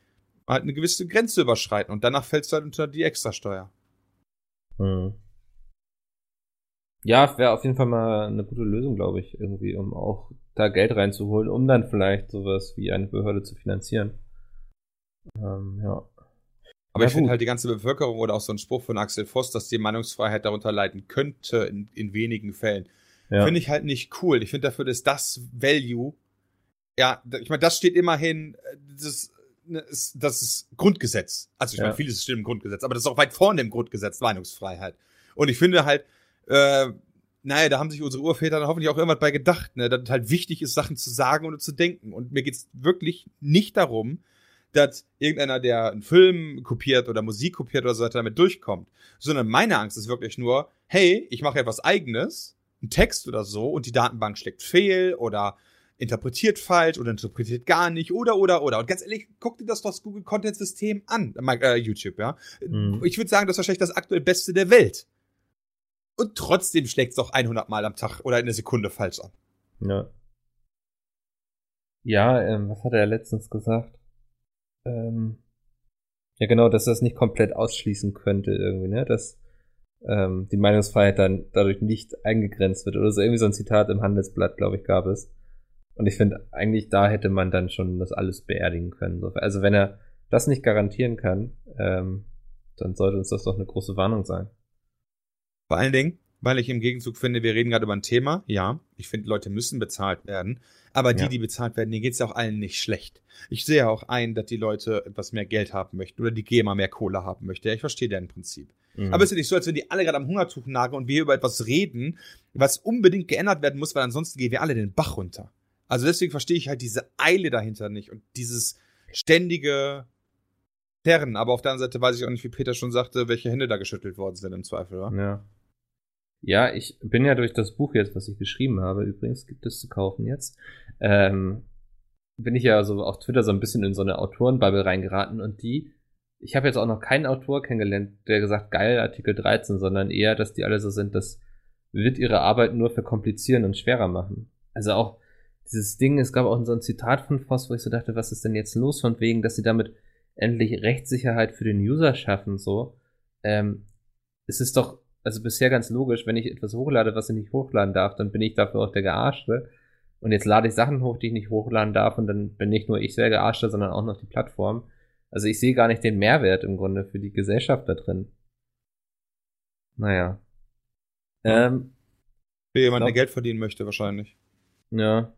halt eine gewisse Grenze überschreiten und danach fällst du halt unter die Extrasteuer. Mhm. Ja, wäre auf jeden Fall mal eine gute Lösung, glaube ich, irgendwie, um auch da Geld reinzuholen, um dann vielleicht sowas wie eine Behörde zu finanzieren. Ähm, ja. Aber Ja, ich finde halt die ganze Bevölkerung oder auch so ein Spruch von Axel Voss, dass die Meinungsfreiheit darunter leiden könnte in, in wenigen Fällen. ja. Finde ich halt nicht cool. Ich finde, dafür ist das Value. Ja, ich meine, das steht immerhin, das, ne, ist, das ist Grundgesetz. Also ich Ja. meine, vieles steht im Grundgesetz, aber das ist auch weit vorne im Grundgesetz, Meinungsfreiheit. Und ich finde halt, äh, naja, da haben sich unsere Urväter dann hoffentlich auch irgendwas bei gedacht, ne, dass es halt wichtig ist, Sachen zu sagen oder zu denken. Und mir geht's wirklich nicht darum, dass irgendeiner, der einen Film kopiert oder Musik kopiert oder so weiter, damit durchkommt. Sondern meine Angst ist wirklich nur, hey, ich mache etwas eigenes, einen Text oder so, und die Datenbank schlägt fehl oder interpretiert falsch oder interpretiert gar nicht oder oder oder. Und ganz ehrlich, guck dir das doch das Google Content System an, äh, YouTube, ja. Mhm. Ich würde sagen, das ist wahrscheinlich das aktuell Beste der Welt. Und trotzdem schlägt es doch 100 Mal am Tag oder in einer Sekunde falsch an. Ja. Ja, ähm, was hat er letztens gesagt? Ähm, ja, genau, dass das nicht komplett ausschließen könnte irgendwie, ne? Dass ähm, die Meinungsfreiheit dann dadurch nicht eingegrenzt wird oder so. Irgendwie so ein Zitat im Handelsblatt, glaube ich, gab es. Und ich finde, eigentlich da hätte man dann schon das alles beerdigen können. So. Also wenn er das nicht garantieren kann, ähm, dann sollte uns das doch eine große Warnung sein. Vor allen Dingen, weil ich im Gegenzug finde, wir reden gerade über ein Thema. Ja, ich finde, Leute müssen bezahlt werden. Aber die, Ja. die bezahlt werden, denen geht's ja auch allen nicht schlecht. Ich sehe auch ein, dass die Leute etwas mehr Geld haben möchten oder die GEMA mehr Kohle haben möchte. Ja, ich verstehe deren Prinzip. Mhm. Aber es ist ja nicht so, als wenn die alle gerade am Hungertuch nagen und wir über etwas reden, was unbedingt geändert werden muss, weil ansonsten gehen wir alle den Bach runter. Also deswegen verstehe ich halt diese Eile dahinter nicht und dieses ständige Terren. Aber auf der anderen Seite weiß ich auch nicht, wie Peter schon sagte, welche Hände da geschüttelt worden sind im Zweifel, oder? Ja. Ja, ich bin ja durch das Buch jetzt, was ich geschrieben habe, übrigens gibt es zu kaufen jetzt, ähm, bin ich ja so auf Twitter so ein bisschen in so eine Autorenbubble reingeraten und die, ich habe jetzt auch noch keinen Autor kennengelernt, der gesagt, geil, Artikel 13, sondern eher, dass die alle so sind, das wird ihre Arbeit nur verkomplizieren und schwerer machen. Also auch dieses Ding, es gab auch so ein Zitat von Voss, wo ich so dachte, was ist denn jetzt los von wegen, dass sie damit endlich Rechtssicherheit für den User schaffen, so. Ähm, es ist doch, also bisher ganz logisch, wenn ich etwas hochlade, was ich nicht hochladen darf, dann bin ich dafür auch der Gearschte. Und jetzt lade ich Sachen hoch, die ich nicht hochladen darf, und dann bin nicht nur ich der Gearschte, sondern auch noch die Plattform. Also ich sehe gar nicht den Mehrwert im Grunde für die Gesellschaft da drin. Naja. Ähm, Für jemanden, der Geld verdienen möchte, wahrscheinlich. ja.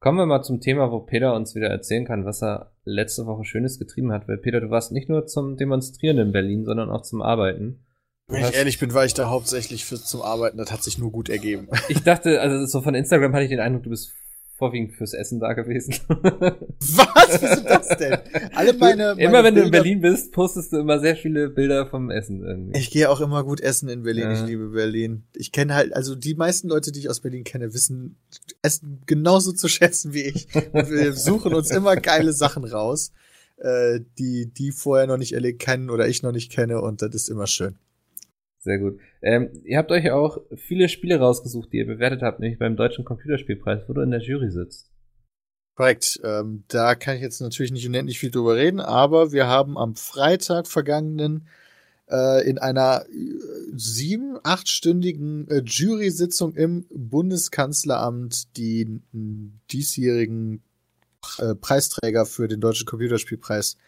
Kommen wir mal zum Thema, wo Peter uns wieder erzählen kann, was er letzte Woche Schönes getrieben hat. Weil Peter, du warst nicht nur zum Demonstrieren in Berlin, sondern auch zum Arbeiten. Wenn ich ehrlich bin, war ich da hauptsächlich für, zum Arbeiten. Das hat sich nur gut ergeben. [LAUGHS] Ich dachte, also so von Instagram hatte ich den Eindruck, du bist vorwiegend fürs Essen da gewesen. [LAUGHS] Was? Wieso das denn? Alle meine, meine immer wenn du in Bilder- Berlin bist, postest du immer sehr viele Bilder vom Essen irgendwie. Ich gehe auch immer gut essen in Berlin. Ja. Ich liebe Berlin. Ich kenne halt, also die meisten Leute, die ich aus Berlin kenne, wissen Essen genauso zu schätzen wie ich. Und wir [LAUGHS] suchen uns immer geile Sachen raus, äh, die die vorher noch nicht erlebt kennen oder ich noch nicht kenne und das ist immer schön. Sehr gut. Ähm, ihr habt euch auch viele Spiele rausgesucht, die ihr bewertet habt, nämlich beim Deutschen Computerspielpreis, wo du in der Jury sitzt. Korrekt. Ähm, da kann ich jetzt natürlich nicht unendlich viel drüber reden, aber wir haben am Freitag vergangenen äh, in einer äh, sieben, achtstündigen äh, Jury-Sitzung im Bundeskanzleramt die diesjährigen äh, Preisträger für den Deutschen Computerspielpreis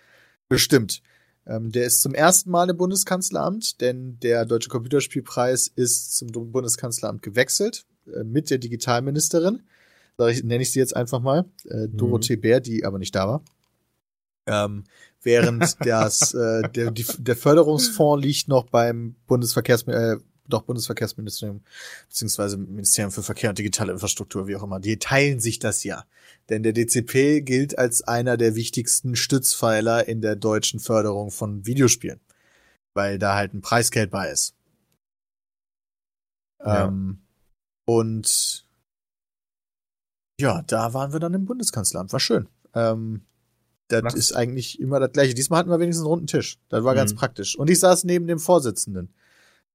bestimmt. Ähm, der ist zum ersten Mal im Bundeskanzleramt, denn der Deutsche Computerspielpreis ist zum Bundeskanzleramt gewechselt äh, mit der Digitalministerin ich, nenne ich sie jetzt einfach mal, äh, Dorothee Bär, die aber nicht da war. Ähm, während [LAUGHS] das, äh, der, die, der Förderungsfonds liegt noch beim Bundesverkehrs, äh, doch Bundesverkehrsministerium, beziehungsweise Ministerium für Verkehr und digitale Infrastruktur, wie auch immer. Die teilen sich das ja. Denn der DCP gilt als einer der wichtigsten Stützpfeiler in der deutschen Förderung von Videospielen. Weil da halt ein Preisgeld bei ist. Ja. Ähm, und ja, da waren wir dann im Bundeskanzleramt. War schön. Ähm, das Was? ist eigentlich immer das gleiche. Diesmal hatten wir wenigstens einen runden Tisch. Das war ganz Mhm. praktisch. Und ich saß neben dem Vorsitzenden,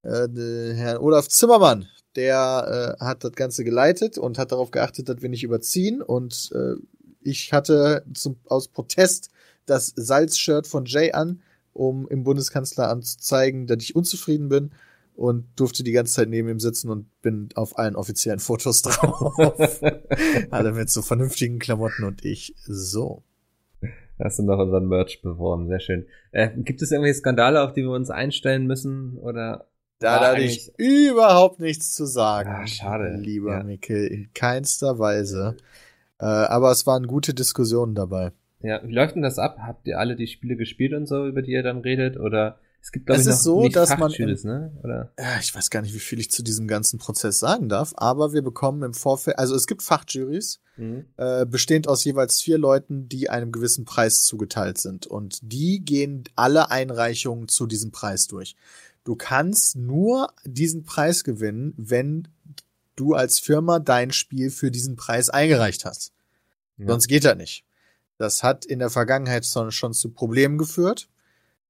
äh, Herrn Olaf Zimmermann. Der äh, hat das Ganze geleitet und hat darauf geachtet, dass wir nicht überziehen. Und äh, ich hatte zum, aus Protest das Salz-Shirt von Jay an, um im Bundeskanzleramt zu zeigen, dass ich unzufrieden bin und durfte die ganze Zeit neben ihm sitzen und bin auf allen offiziellen Fotos [LAUGHS] drauf. Alle mit so vernünftigen Klamotten und ich so. Hast du noch unseren Merch beworben, sehr schön. Äh, gibt es irgendwelche Skandale, auf die wir uns einstellen müssen? Oder Da hatte ich überhaupt nichts zu sagen. Ah, schade. Lieber Ja. Mikkel, in keinster Weise. Äh, aber es waren gute Diskussionen dabei. ja, wie läuft denn das ab? Habt ihr alle die Spiele gespielt und so, über die ihr dann redet? Oder es gibt glaube ich noch ist so, nicht dass man Fachjuries, ne? Oder Ja, ich weiß gar nicht, wie viel ich zu diesem ganzen Prozess sagen darf, aber wir bekommen im Vorfeld, also es gibt Fachjuries, mhm. äh, bestehend aus jeweils vier Leuten, die einem gewissen Preis zugeteilt sind. Und die gehen alle Einreichungen zu diesem Preis durch. Du kannst nur diesen Preis gewinnen, wenn du als Firma dein Spiel für diesen Preis eingereicht hast. Ja. Sonst geht das nicht. Das hat in der Vergangenheit schon, zu Problemen geführt.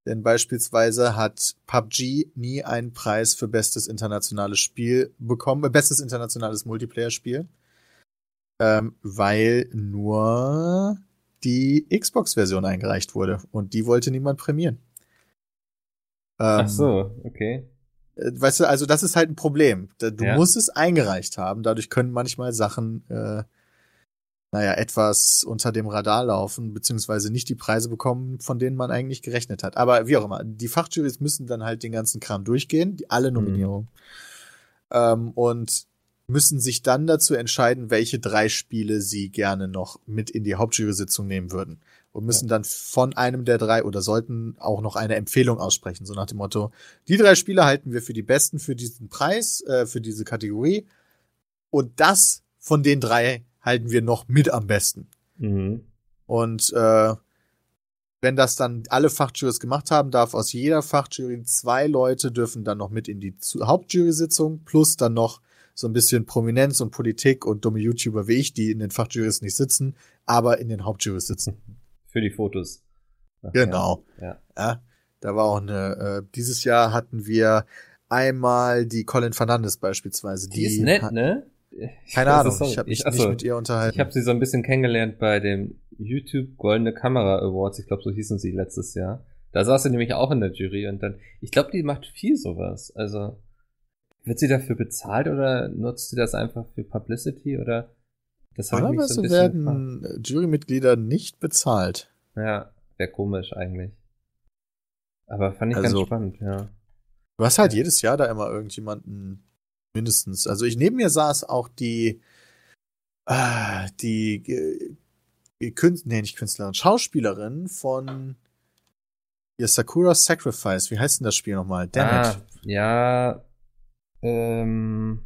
Denn beispielsweise hat PUBG nie einen Preis für bestes internationales Spiel bekommen, äh, bestes internationales Multiplayer-Spiel. Ähm, weil nur die Xbox-Version eingereicht wurde. Und die wollte niemand prämieren. Ähm, Ach so, okay. äh, Weißt du, also das ist halt ein Problem. Du Ja. musst es eingereicht haben. Dadurch können manchmal Sachen, äh, naja, etwas unter dem Radar laufen, beziehungsweise nicht die Preise bekommen, von denen man eigentlich gerechnet hat. Aber wie auch immer, die Fachjurys müssen dann halt den ganzen Kram durchgehen, die, alle Nominierungen. Ähm, und müssen sich dann dazu entscheiden, welche drei Spiele sie gerne noch mit in die Hauptjury-Sitzung nehmen würden. Und müssen dann von einem der drei oder sollten auch noch eine Empfehlung aussprechen, so nach dem Motto, die drei Spiele halten wir für die besten für diesen Preis, äh, für diese Kategorie. Und das von den drei halten wir noch mit am besten. Mhm. Und äh, wenn das dann alle Fachjurys gemacht haben, darf aus jeder Fachjury zwei Leute dürfen dann noch mit in die Zu- Hauptjury-Sitzung, plus dann noch so ein bisschen Prominenz und Politik und dumme YouTuber wie ich, die in den Fachjurys nicht sitzen, aber in den Hauptjurys sitzen. Für die Fotos. Ach, Genau. Ja. Ja, da war auch eine, äh, dieses Jahr hatten wir einmal die Colin Fernandes beispielsweise. Die, ist nett, ne? [LAUGHS] Keine Also, Ahnung, ich habe mich achso, nicht mit ihr unterhalten. Ich habe sie so ein bisschen kennengelernt bei dem YouTube Goldene Kamera Awards. Ich glaube, so hießen sie letztes Jahr. Da saß sie nämlich auch in der Jury und dann, ich glaube, die macht viel sowas. Also, wird sie dafür bezahlt oder nutzt sie das einfach für Publicity oder? Das mich so werden äh, Jurymitglieder nicht bezahlt. Ja, Wäre komisch eigentlich. Aber fand ich Also- ganz spannend, ja. Du hast halt jedes Jahr da immer irgendjemanden mindestens. Also ich neben mir saß auch die ah, die äh, die Künstlerin, nee, nicht Künstlerin, Schauspielerin von ja, Sakura Sacrifice. Wie heißt denn das Spiel nochmal? Damn Ah, ja. Ähm,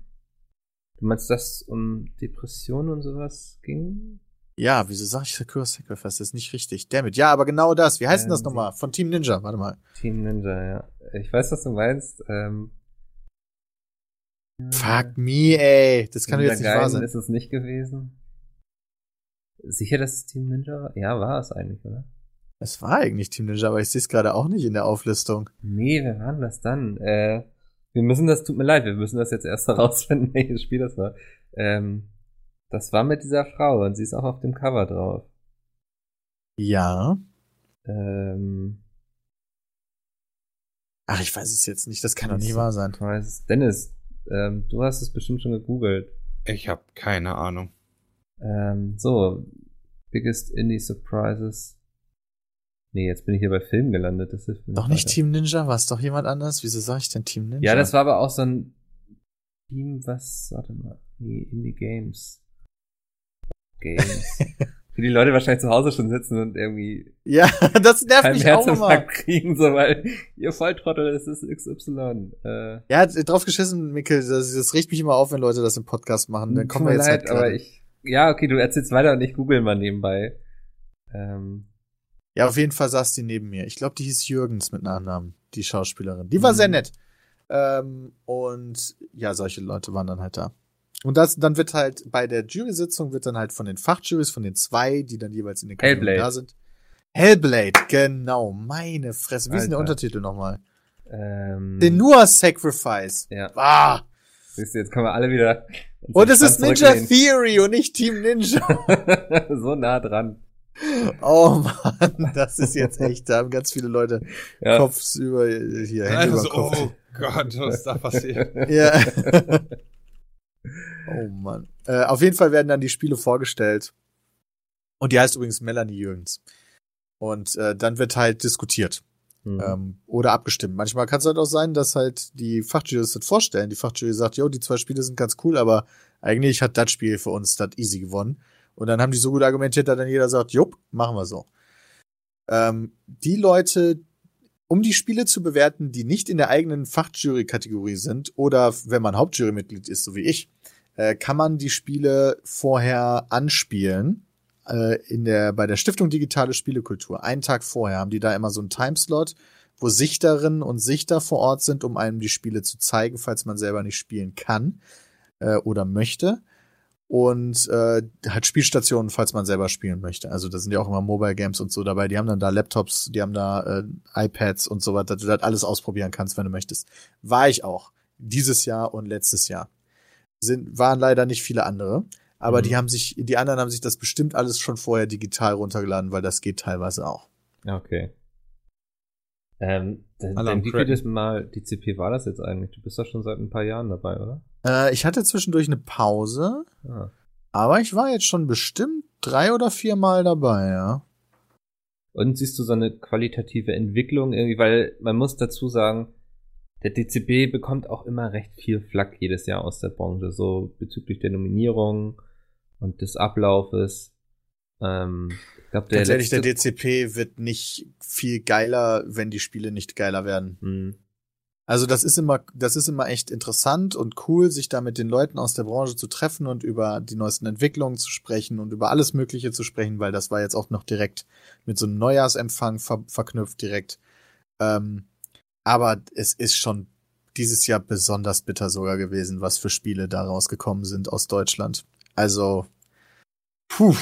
du meinst, dass um Depressionen und sowas ging? Ja, wieso sag ich Sakura Sacrifice? Das ist nicht richtig. Damn it. Ja, aber genau das. Wie heißt denn das Ähm, nochmal? Von Team Ninja. Warte mal. Team Ninja, ja. Ich weiß, was du meinst. Ähm, Fuck me, ey. Das kann doch jetzt nicht wahr sein. ist es nicht gewesen. Sicher, dass es Team Ninja war? Ja, war es eigentlich, oder? Es war eigentlich Team Ninja, aber ich sehe es gerade auch nicht in der Auflistung. Nee, wer war denn das dann? Äh, wir müssen das, tut mir leid, wir müssen das jetzt erst [LAUGHS] herausfinden, welches Spiel das war. Ähm, das war mit dieser Frau und sie ist auch auf dem Cover drauf. Ja. Ähm, Ach, ich weiß es jetzt nicht. Das kann doch nicht Ist- wahr sein. ich weiß es. Dennis, ähm, du hast es bestimmt schon gegoogelt. Ich habe keine Ahnung. Ähm, so, biggest Indie Surprises. Nee, jetzt bin ich hier bei Film gelandet. Das hilft mir Doch nicht weiter. Team Ninja, war es doch jemand anders? Wieso sag ich denn Team Ninja? Ja, das war aber auch so ein Team, was, warte mal, nee, Indie Games. Games. [LAUGHS] Für die Leute wahrscheinlich zu Hause schon sitzen und irgendwie Ja, [LAUGHS] das nervt mich auch immer. Kriegen, so, weil ihr Volltrottel, es ist XY. Äh, Ja, drauf geschissen, Mikkel, das, das riecht mich immer auf, wenn Leute das im Podcast machen. Dann kommen wir jetzt mir halt leid, aber ich, ja, okay, du erzählst weiter und ich google mal nebenbei. Ähm, Ja, auf jeden Fall saß die neben mir. Ich glaube, die hieß Jürgens mit Nachnamen, die Schauspielerin. Die war Mhm. sehr nett. Ähm, und ja, solche Leute waren dann halt da. Und das, dann wird halt bei der Jury-Sitzung wird dann halt von den Fachjurys, von den zwei, die dann jeweils in den Kategorien da sind. Hellblade, genau, meine Fresse. Wie ist denn der Alter. Untertitel nochmal? ähm, Senua Sacrifice. ja, Ah! siehst du, jetzt kommen wir alle wieder. Und es ist Ninja. Theory und nicht Team Ninja. [LAUGHS] so nah dran. Oh Mann, das ist jetzt echt, da haben ganz viele Leute Ja. Kopf über hier, Hände Also, über Kopf. oh Gott, was da passiert? Ja. oh Mann. Äh, auf jeden Fall werden dann die Spiele vorgestellt. Und die heißt übrigens Melanie Jürgens. Und äh, dann wird halt diskutiert Mhm. ähm, oder abgestimmt. Manchmal kann es halt auch sein, dass halt die Fachjurys das vorstellen. Die Fachjury sagt, jo, die zwei Spiele sind ganz cool, aber eigentlich hat das Spiel für uns das easy gewonnen. Und dann haben die so gut argumentiert, dass dann jeder sagt, jupp, machen wir so. Ähm, die Leute, um die Spiele zu bewerten, die nicht in der eigenen Fachjury-Kategorie sind oder wenn man Hauptjurymitglied ist, so wie ich, äh, kann man die Spiele vorher anspielen äh, in der bei der Stiftung Digitale Spielekultur. Einen Tag vorher haben die da immer so einen Timeslot, wo Sichterinnen und Sichter vor Ort sind, um einem die Spiele zu zeigen, falls man selber nicht spielen kann äh, oder möchte. Und äh, halt Spielstationen, falls man selber spielen möchte. Also da sind ja auch immer Mobile Games und so dabei. Die haben dann da Laptops, die haben da äh, iPads und so weiter, dass du das alles ausprobieren kannst, wenn du möchtest. War ich auch. Dieses Jahr und letztes Jahr. Sind, waren leider nicht viele andere. Aber Mhm. die haben sich, die anderen haben sich das bestimmt alles schon vorher digital runtergeladen, weil das geht teilweise auch. Okay. Ähm, wie Cracken. vieles Mal DCP war das jetzt eigentlich? Du bist doch schon seit ein paar Jahren dabei, oder? Äh, ich hatte zwischendurch eine Pause, Ah. aber ich war jetzt schon bestimmt drei oder vier Mal dabei, ja. Und siehst du so eine qualitative Entwicklung irgendwie, weil man muss dazu sagen, der DCP bekommt auch immer recht viel Flack jedes Jahr aus der Branche, so bezüglich der Nominierung und des Ablaufes. Ähm, ich glaube, der Ganz ehrlich, der DCP wird nicht viel geiler, wenn die Spiele nicht geiler werden. Hm, Also das ist immer, das ist immer echt interessant und cool, sich da mit den Leuten aus der Branche zu treffen und über die neuesten Entwicklungen zu sprechen und über alles Mögliche zu sprechen, weil das war jetzt auch noch direkt mit so einem Neujahrsempfang ver verknüpft direkt. Ähm, aber es ist schon dieses Jahr besonders bitter sogar gewesen, was für Spiele da rausgekommen sind aus Deutschland. Also, puh.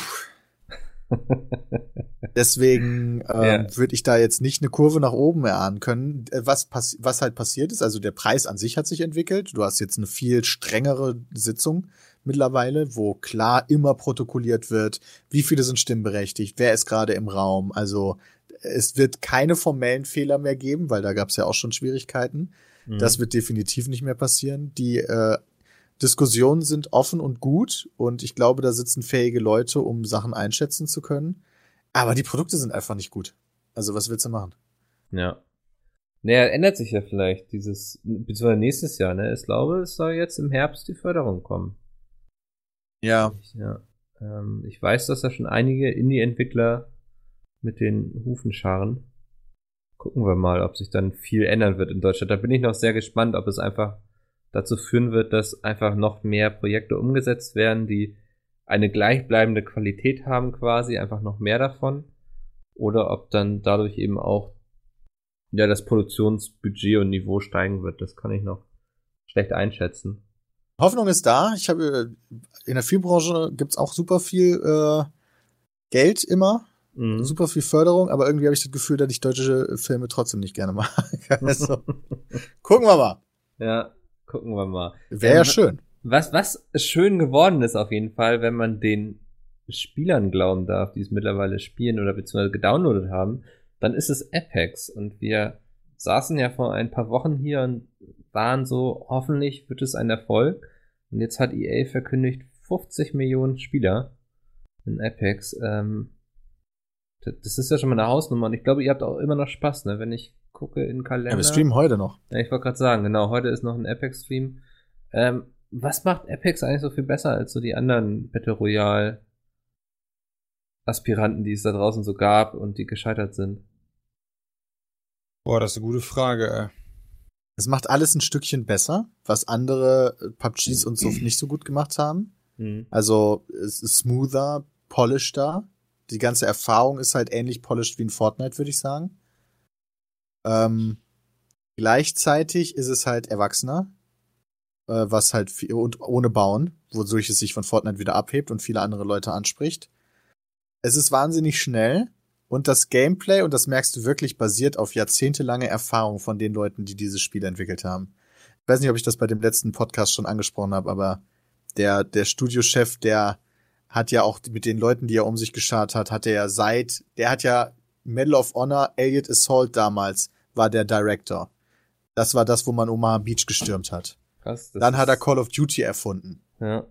Deswegen [LAUGHS] ähm, Ja. würde ich da jetzt nicht eine Kurve nach oben erahnen können. Äh, Was, was halt passiert ist, also der Preis an sich hat sich entwickelt. Du hast jetzt eine viel strengere Sitzung mittlerweile, wo klar immer protokolliert wird, wie viele sind stimmberechtigt, wer ist gerade im Raum. Also es wird keine formellen Fehler mehr geben, weil da gab es ja auch schon Schwierigkeiten. hm. Das wird definitiv nicht mehr passieren. Die äh, Diskussionen sind offen und gut und ich glaube, da sitzen fähige Leute, um Sachen einschätzen zu können. Aber die Produkte sind einfach nicht gut. Also was willst du machen? Ja. Naja, ändert sich ja vielleicht dieses, beziehungsweise nächstes Jahr, ne? Ich glaube, es soll jetzt im Herbst die Förderung kommen. Ja. Ja. Ähm, ich weiß, dass da schon einige Indie-Entwickler mit den Hufen scharen. Gucken wir mal, ob sich dann viel ändern wird in Deutschland. Da bin ich noch sehr gespannt, ob es einfach dazu führen wird, dass einfach noch mehr Projekte umgesetzt werden, die eine gleichbleibende Qualität haben quasi, einfach noch mehr davon. Oder ob dann dadurch eben auch ja das Produktionsbudget und Niveau steigen wird. Das kann ich noch schlecht einschätzen. Hoffnung ist da. Ich habe in der Filmbranche gibt's auch super viel äh, Geld immer, mhm. super viel Förderung, aber irgendwie habe ich das Gefühl, dass ich deutsche Filme trotzdem nicht gerne mag. [LAUGHS] also, [LAUGHS] gucken wir mal. Ja, gucken wir mal. Wäre ja ähm, schön. Was, was schön geworden ist auf jeden Fall, wenn man den Spielern glauben darf, die es mittlerweile spielen oder beziehungsweise gedownloadet haben, dann ist es Apex. Und wir saßen ja vor ein paar Wochen hier und waren so, hoffentlich wird es ein Erfolg. Und jetzt hat EA verkündigt, 50 Millionen Spieler in Apex. Ähm, das ist ja schon mal eine Hausnummer. Und ich glaube, ihr habt auch immer noch Spaß, ne? Wenn ich gucke in den Kalender. Ja, wir streamen heute noch. Ja, ich wollte gerade sagen, genau, heute ist noch ein Apex-Stream. Ähm, was macht Apex eigentlich so viel besser als so die anderen Battle Royale Aspiranten, die es da draußen so gab und die gescheitert sind? Boah, das ist eine gute Frage, ey. Es macht alles ein Stückchen besser, was andere PUBGs und so nicht so gut gemacht haben. Mhm. Also, es ist smoother, polisheder. Die ganze Erfahrung ist halt ähnlich polished wie in Fortnite, würde ich sagen. Ähm, gleichzeitig ist es halt erwachsener, äh, was halt viel, und ohne Bauen, wodurch es sich von Fortnite wieder abhebt und viele andere Leute anspricht. Es ist wahnsinnig schnell und das Gameplay, und das merkst du wirklich, basiert auf jahrzehntelange Erfahrung von den Leuten, die dieses Spiel entwickelt haben. Ich weiß nicht, ob ich das bei dem letzten Podcast schon angesprochen habe, aber der, der Studiochef, der hat ja auch mit den Leuten, die er um sich geschart hat, hat er ja seit, der hat ja Medal of Honor, Elliot Assault damals, war der Director. Das war das, wo man Omaha Beach gestürmt hat. Krass, Dann hat er Call of Duty erfunden. Ja.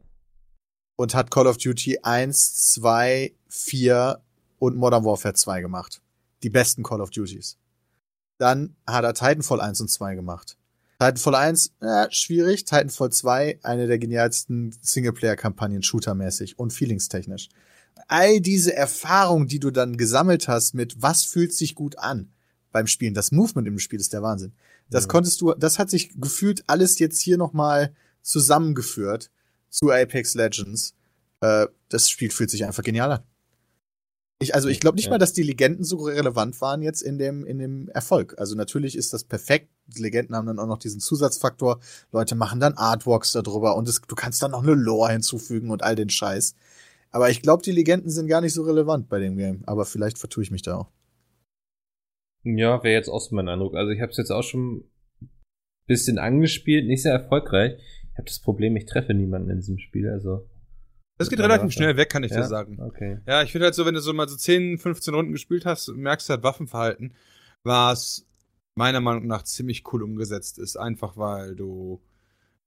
Und hat Call of Duty 1, 2, 4 und Modern Warfare 2 gemacht. Die besten Call of Duties. Dann hat er Titanfall 1 und 2 gemacht. Titanfall 1, äh, schwierig. Titanfall 2, eine der genialsten Singleplayer-Kampagnen shootermäßig und feelingstechnisch. All diese Erfahrung, die du dann gesammelt hast mit was fühlt sich gut an beim Spielen, das Movement im Spiel ist der Wahnsinn. Das ja. konntest du, das hat sich gefühlt alles jetzt hier nochmal zusammengeführt zu Apex Legends. Äh, das Spiel fühlt sich einfach genial an. Ich, also ich glaube nicht ja. mal, dass die Legenden so relevant waren jetzt in dem, in dem Erfolg. Also natürlich ist das perfekt. Die Legenden haben dann auch noch diesen Zusatzfaktor. Leute machen dann Artworks darüber und es, du kannst dann noch eine Lore hinzufügen und all den Scheiß. Aber ich glaube, die Legenden sind gar nicht so relevant bei dem Game. Aber vielleicht vertue ich mich da auch. Ja, wäre jetzt auch so mein Eindruck. Also ich habe es jetzt auch schon ein bisschen angespielt, nicht sehr erfolgreich. Ich habe das Problem, ich treffe niemanden in diesem Spiel. Also das geht relativ schnell weg, kann ich ja? dir sagen. Okay. Ja, ich finde halt so, wenn du so mal so 10, 15 Runden gespielt hast, merkst du halt Waffenverhalten, was meiner Meinung nach ziemlich cool umgesetzt ist. Einfach weil du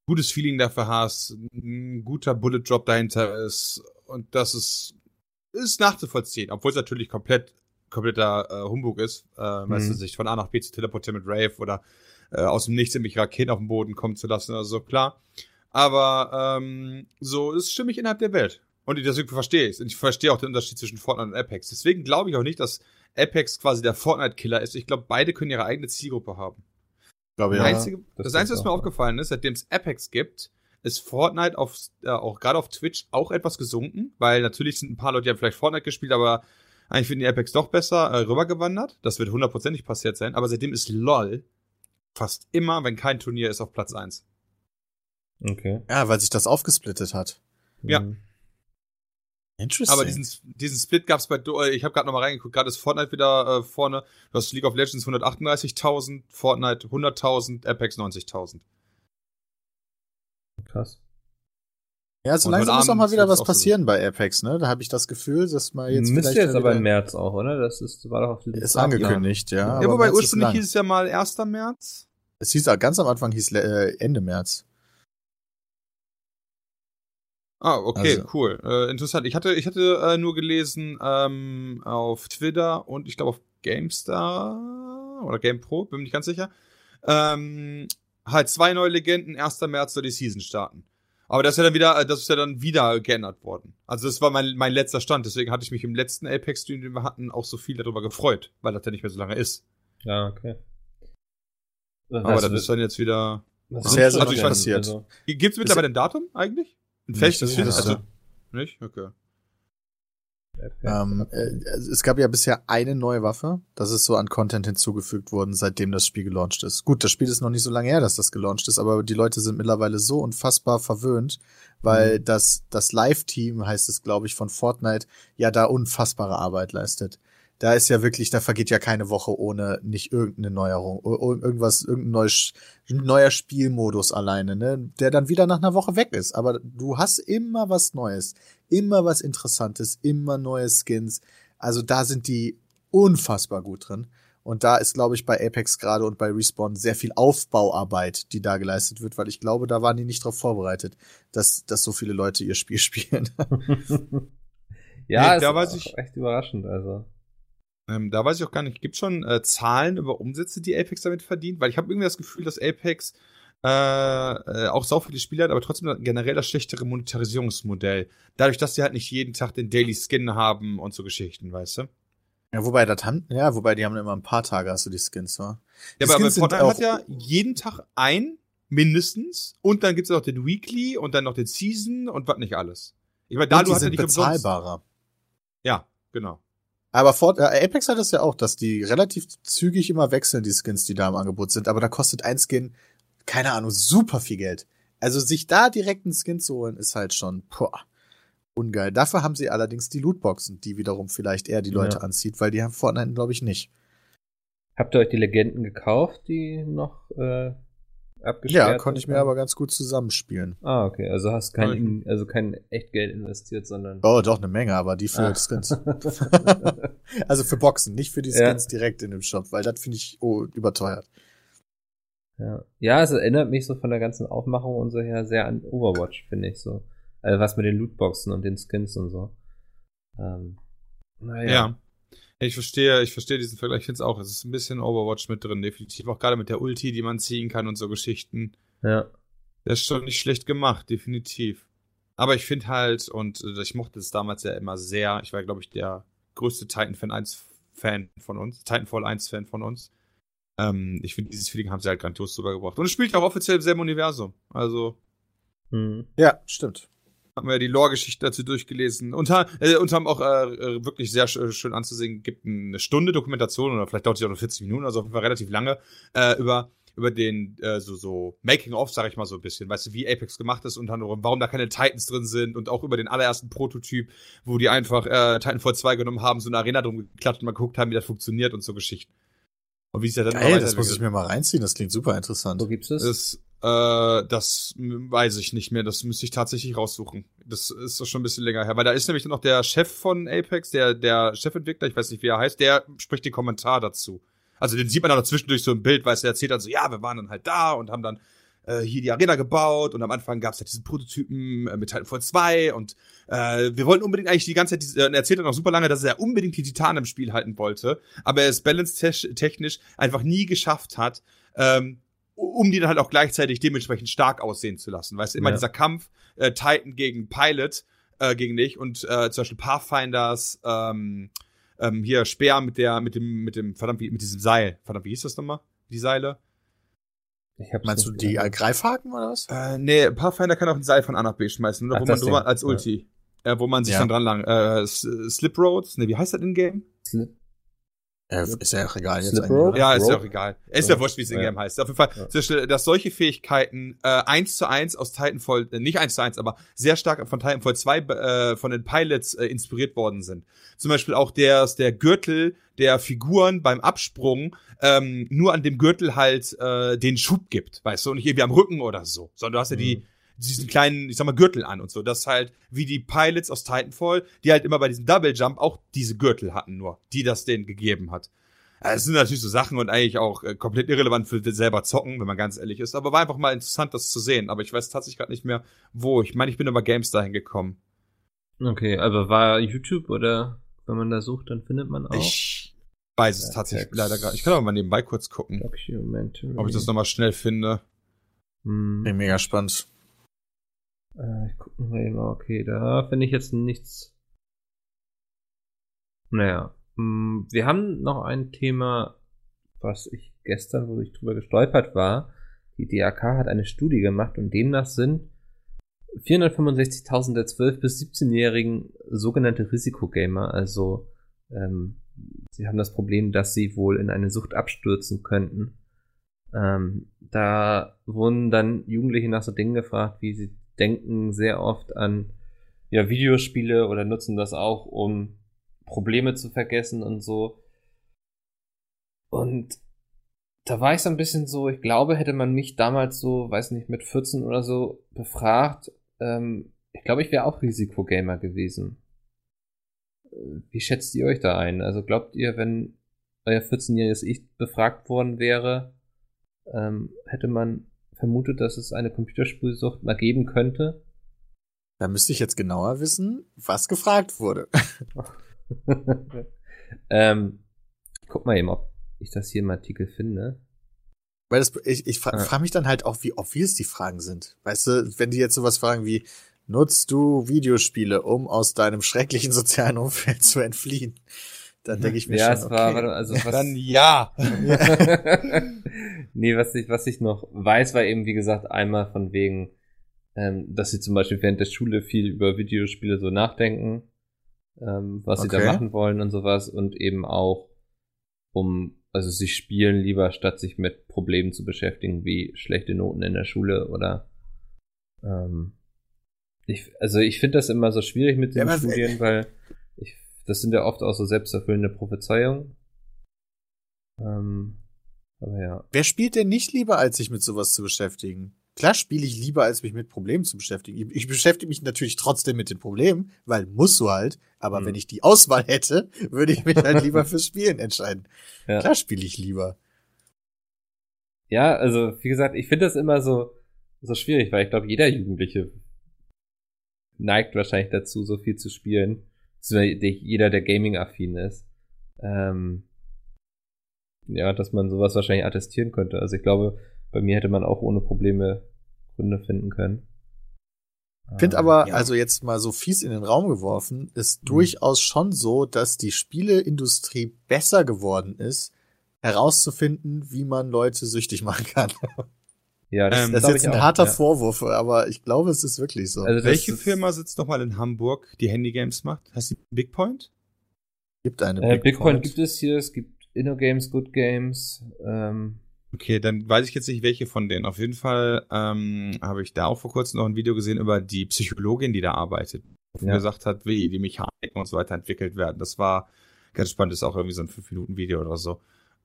gutes Feeling dafür hast, ein guter Bullet Drop dahinter ist und das ist, ist nachzuvollziehen, obwohl es natürlich komplett kompletter äh, Humbug ist, äh, mhm. weißt du, sich von A nach B zu teleportieren mit Rave oder äh, aus dem Nichts nämlich Raketen auf den Boden kommen zu lassen, also klar. Aber ähm, so ist stimmig innerhalb der Welt. Und deswegen verstehe ich es. Und ich verstehe auch den Unterschied zwischen Fortnite und Apex. Deswegen glaube ich auch nicht, dass Apex quasi der Fortnite-Killer ist. Ich glaube, beide können ihre eigene Zielgruppe haben. Glaube ja. Einzige, das, das Einzige, was mir aufgefallen ist, seitdem es Apex gibt, ist Fortnite auf, äh, auch gerade auf Twitch auch etwas gesunken, weil natürlich sind ein paar Leute, die haben vielleicht Fortnite gespielt, aber eigentlich finden die Apex doch besser äh, rübergewandert. Das wird hundertprozentig passiert sein. Aber seitdem ist LOL fast immer, wenn kein Turnier ist, auf Platz 1. Okay. Ja, weil sich das aufgesplittet hat. Ja. Mhm. Interesting. Aber diesen, diesen Split gab's bei, äh, ich habe gerade nochmal reingeguckt, gerade ist Fortnite wieder äh, vorne. Du hast League of Legends 138.000, Fortnite 100.000, Apex 90.000. Krass. Ja, so langsam muss auch mal wieder was passieren so. bei Apex, ne? Da habe ich das Gefühl, dass mal jetzt Müsste jetzt aber im März auch, oder? Das ist, war doch auf Ist angekündigt, ja. Ja, wobei ursprünglich hieß es ja mal 1. März. Es hieß ganz am Anfang hieß äh, Ende März. Ah, okay, also. cool. Äh, interessant. Ich hatte, ich hatte äh, nur gelesen ähm, auf Twitter und ich glaube auf GameStar oder GamePro, bin mir nicht ganz sicher. Ähm, halt zwei neue Legenden, 1. März soll die Season starten. Aber das ist ja dann wieder, das ist ja dann wieder geändert worden. Also das war mein, mein letzter Stand, deswegen hatte ich mich im letzten Apex-Stream, den wir hatten, auch so viel darüber gefreut, weil das ja nicht mehr so lange ist. Ja, okay. Aber das ist dann jetzt wieder. Was sehr, sehr also ich passiert. Also, Gibt es mittlerweile ein Datum eigentlich? Ein Nicht, festes? das ist- also, nicht? Okay. Ähm, äh, es gab ja bisher eine neue Waffe. Das ist so an Content hinzugefügt worden, seitdem das Spiel gelauncht ist. Gut, das Spiel ist noch nicht so lange her, dass das gelauncht ist, aber die Leute sind mittlerweile so unfassbar verwöhnt, weil das, das Live-Team, heißt es, glaube ich, von Fortnite, ja da unfassbare Arbeit leistet. Da ist ja wirklich, da vergeht ja keine Woche ohne nicht irgendeine Neuerung, irgendwas, irgendein neues, neuer Spielmodus alleine, ne, der dann wieder nach einer Woche weg ist. Aber du hast immer was Neues, immer was Interessantes, immer neue Skins. Also da sind die unfassbar gut drin. Und da ist, glaube ich, bei Apex gerade und bei Respawn sehr viel Aufbauarbeit, die da geleistet wird, weil ich glaube, da waren die nicht darauf vorbereitet, dass, dass so viele Leute ihr Spiel [LAUGHS] spielen. ja, Nee, ist da auch weiß ich- echt überraschend, also. Ähm, da weiß ich auch gar nicht, gibt schon äh, Zahlen über Umsätze, die Apex damit verdient? Weil ich habe irgendwie das Gefühl, dass Apex äh, äh, auch sau viele Spiele hat, aber trotzdem generell das schlechtere Monetarisierungsmodell. Dadurch, dass die halt nicht jeden Tag den Daily Skin haben und so Geschichten, weißt du? ja, wobei das haben, ja, wobei die haben immer ein paar Tage hast du die Skins, wa? Die Ja, aber, aber Skins sind Fortnite hat ja jeden Tag ein, mindestens, und dann gibt's ja noch den Weekly und dann noch den Season und was nicht alles. Ich meine, da du hast ja nicht umsonst. bezahlbarer. Ja, genau. Aber Fort, äh, Apex hat das ja auch, dass die relativ zügig immer wechseln, die Skins, die da im Angebot sind. Aber da kostet ein Skin, keine Ahnung, super viel Geld. Also sich da direkt einen Skin zu holen, ist halt schon, boah, ungeil. Dafür haben sie allerdings die Lootboxen, die wiederum vielleicht eher die Leute Ja. anzieht, weil die haben Fortnite, glaube ich, nicht. Habt ihr euch die Legenden gekauft, die noch äh, abgesperrt Ja, konnte ich mir aber ganz gut zusammenspielen. Ah, okay. Also hast kein. In- also kein echt Geld investiert, sondern. Oh, doch, eine Menge, aber die für Ah. Skins. [LAUGHS] also für Boxen, nicht für die Ja. Skins direkt in dem Shop, weil das finde ich oh, überteuert. Ja. ja, es erinnert mich so von der ganzen Aufmachung und so her sehr an Overwatch, finde ich so. Also was mit den Lootboxen und den Skins und so. Ähm, naja. Ja. Ich verstehe, ich verstehe diesen Vergleich. Ich finde es auch. Es ist ein bisschen Overwatch mit drin, definitiv. Auch gerade mit der Ulti, die man ziehen kann und so Geschichten. Ja. Das ist schon nicht schlecht gemacht, definitiv. Aber ich finde halt, und äh, ich mochte es damals ja immer sehr, ich war, glaube ich, der größte Titanfall 1 Fan von uns, Titanfall 1 Fan von uns. Ähm, ich finde, dieses Feeling haben sie halt grandios rübergebracht. Und es spielt auch offiziell im selben Universum. Also, Hm. Ja, stimmt. Haben wir ja die Lore-Geschichte dazu durchgelesen und, äh, und haben auch äh, äh, wirklich sehr sch schön anzusehen, gibt eine Stunde Dokumentation oder vielleicht dauert sie auch noch 40 Minuten, also auf jeden Fall relativ lange, äh, über über den äh, so so Making of, sag ich mal so ein bisschen, weißt du, wie Apex gemacht ist und warum da keine Titans drin sind und auch über den allerersten Prototyp, wo die einfach äh, Titanfall 2 genommen haben, so eine Arena drum geklatscht und mal geguckt haben, wie das funktioniert und so Geschichten. Und wie es ja dann Geil, das muss ich mir mal reinziehen, das klingt super interessant. Wo gibt's das? Das, äh, das weiß ich nicht mehr. Das müsste ich tatsächlich raussuchen. Das ist doch schon ein bisschen länger her. Weil da ist nämlich noch der Chef von Apex, der, der Chefentwickler, ich weiß nicht, wie er heißt, der spricht den Kommentar dazu. Also den sieht man dann zwischendurch so im Bild, weil er erzählt dann so, ja, wir waren dann halt da und haben dann äh, hier die Arena gebaut und am Anfang gab es halt diesen Prototypen äh, mit Titanfall 2 und äh, wir wollten unbedingt eigentlich die ganze Zeit, diese, äh, er erzählt dann auch super lange, dass er unbedingt die Titanen im Spiel halten wollte, aber er es balance-technisch einfach nie geschafft hat, ähm, um die dann halt auch gleichzeitig dementsprechend stark aussehen zu lassen. Weißt du, immer Ja. dieser Kampf äh, Titan gegen Pilot äh, gegen dich und äh, zum Beispiel Pathfinders, ähm, ähm, hier Speer mit der, mit dem, mit dem, verdammt, wie, mit diesem Seil. Verdammt, wie hieß das nochmal? Die Seile? Ich hab's Meinst du die äh, Greifhaken oder was? Äh, nee, Pathfinder kann auch ein Seil von A nach B schmeißen, oder Ach, wo man drüber als Ulti. Äh, wo man sich Ja. dann dran lang. Äh, Slip Roads? Ne, wie heißt das in Game? Slip- Äh, ist ja auch egal jetzt oder? Ja, ist ja auch egal. Ist ja Ja. wurscht, wie es in Ja. Game heißt. Auf jeden Fall, Ja. dass solche Fähigkeiten äh, eins zu eins aus Titanfall, äh, nicht eins zu eins, aber sehr stark von Titanfall 2 äh, von den Pilots äh, inspiriert worden sind. Zum Beispiel auch der, der Gürtel der Figuren beim Absprung ähm, nur an dem Gürtel halt äh, den Schub gibt, weißt du, und nicht irgendwie am Rücken oder so, sondern du hast ja die, Mhm. Diesen kleinen, ich sag mal, Gürtel an und so. Das ist halt wie die Pilots aus Titanfall, die halt immer bei diesem Double Jump auch diese Gürtel hatten nur, die das denen gegeben hat. Also, Es sind natürlich so Sachen und eigentlich auch äh, komplett irrelevant für selber zocken, wenn man ganz ehrlich ist. Aber war einfach mal interessant, das zu sehen. Aber ich weiß tatsächlich gerade nicht mehr, wo. Ich meine, ich bin über GameStar hingekommen. Okay, aber war YouTube oder wenn man da sucht, dann findet man auch. Ich weiß es tatsächlich leider gerade. Ich kann aber mal nebenbei kurz gucken, ob ich das nochmal schnell finde. Hm. Bin mega spannend. Äh, ich guck mal okay, da finde ich jetzt nichts. Naja, mh, wir haben noch ein Thema, was ich gestern, wo ich drüber gestolpert war. Die DAK hat eine Studie gemacht und demnach sind 465.000 der 12- bis 17-Jährigen sogenannte Risikogamer, also ähm, sie haben das Problem, dass sie wohl in eine Sucht abstürzen könnten. Ähm, da wurden dann Jugendliche nach so Dingen gefragt, wie sie denken sehr oft an ja, Videospiele oder nutzen das auch, um Probleme zu vergessen und so. Und da war ich so ein bisschen so, ich glaube, hätte man mich damals so, weiß nicht, mit 14 oder so befragt, ähm, ich glaube, ich wäre auch Risikogamer gewesen. Wie schätzt ihr euch da ein? Also glaubt ihr, wenn euer 14-jähriges Ich befragt worden wäre, ähm, hätte man vermutet, dass es eine Computerspielsucht mal geben könnte? Da müsste ich jetzt genauer wissen, was gefragt wurde. [LAUGHS] ähm, guck mal eben, ob ich das hier im Artikel finde. Weil das, ich, ich fra Ja. frage mich dann halt auch, wie obvious die Fragen sind. Weißt du, wenn die jetzt sowas fragen wie, nutzt du Videospiele, um aus deinem schrecklichen [LAUGHS] sozialen Umfeld zu entfliehen? Dann denke ich mir ja, schon, es war, okay. warte, also was, Dann ja. [LAUGHS] nee, was ich, was ich noch weiß, war eben, wie gesagt, einmal von wegen, ähm, dass sie zum Beispiel während der Schule viel über Videospiele so nachdenken, ähm, was sie Okay. da machen wollen und sowas und eben auch um, also sie spielen lieber, statt sich mit Problemen zu beschäftigen, wie schlechte Noten in der Schule oder ähm, ich, also ich finde das immer so schwierig mit den Ja, Studien, weil das sind ja oft auch so selbsterfüllende Prophezeiungen. Ähm, aber ja. Wer spielt denn nicht lieber, als sich mit sowas zu beschäftigen? Klar spiele ich lieber, als mich mit Problemen zu beschäftigen. Ich- beschäftige mich natürlich trotzdem mit den Problemen, weil musst du halt. Aber Hm. wenn ich die Auswahl hätte, würde ich mich halt lieber fürs Spielen entscheiden. [LAUGHS] Ja. Klar spiele ich lieber. Ja, also wie gesagt, ich finde das immer so, so schwierig, weil ich glaube, jeder Jugendliche neigt wahrscheinlich dazu, so viel zu spielen. Beziehungsweise Jeder, der Gaming-affin ist. Ähm, ja, dass man sowas wahrscheinlich attestieren könnte. Also ich glaube, bei mir hätte man auch ohne Probleme Gründe finden können. Ich finde Ähm, aber, ja. also jetzt mal so fies in den Raum geworfen, ist Mhm. durchaus schon so, dass die Spieleindustrie besser geworden ist, herauszufinden, wie man Leute süchtig machen kann. [LAUGHS] ja, das, Ähm, Das ist jetzt ein auch, harter ja. Vorwurf, aber ich glaube, es ist wirklich so. Also Welche Firma sitzt nochmal in Hamburg, die Handygames macht? Heißt die Big Point? gibt eine Äh, Big Point Point. gibt es hier, es gibt InnoGames, Good Games, ähm, Okay, dann weiß ich jetzt nicht, welche von denen. Auf jeden Fall ähm, habe ich da auch vor kurzem noch ein Video gesehen über die Psychologin, die da arbeitet. Die Ja. gesagt hat, wie die Mechaniken und so weiter entwickelt werden. Das war ganz spannend, das ist auch irgendwie so ein 5-Minuten-Video oder so.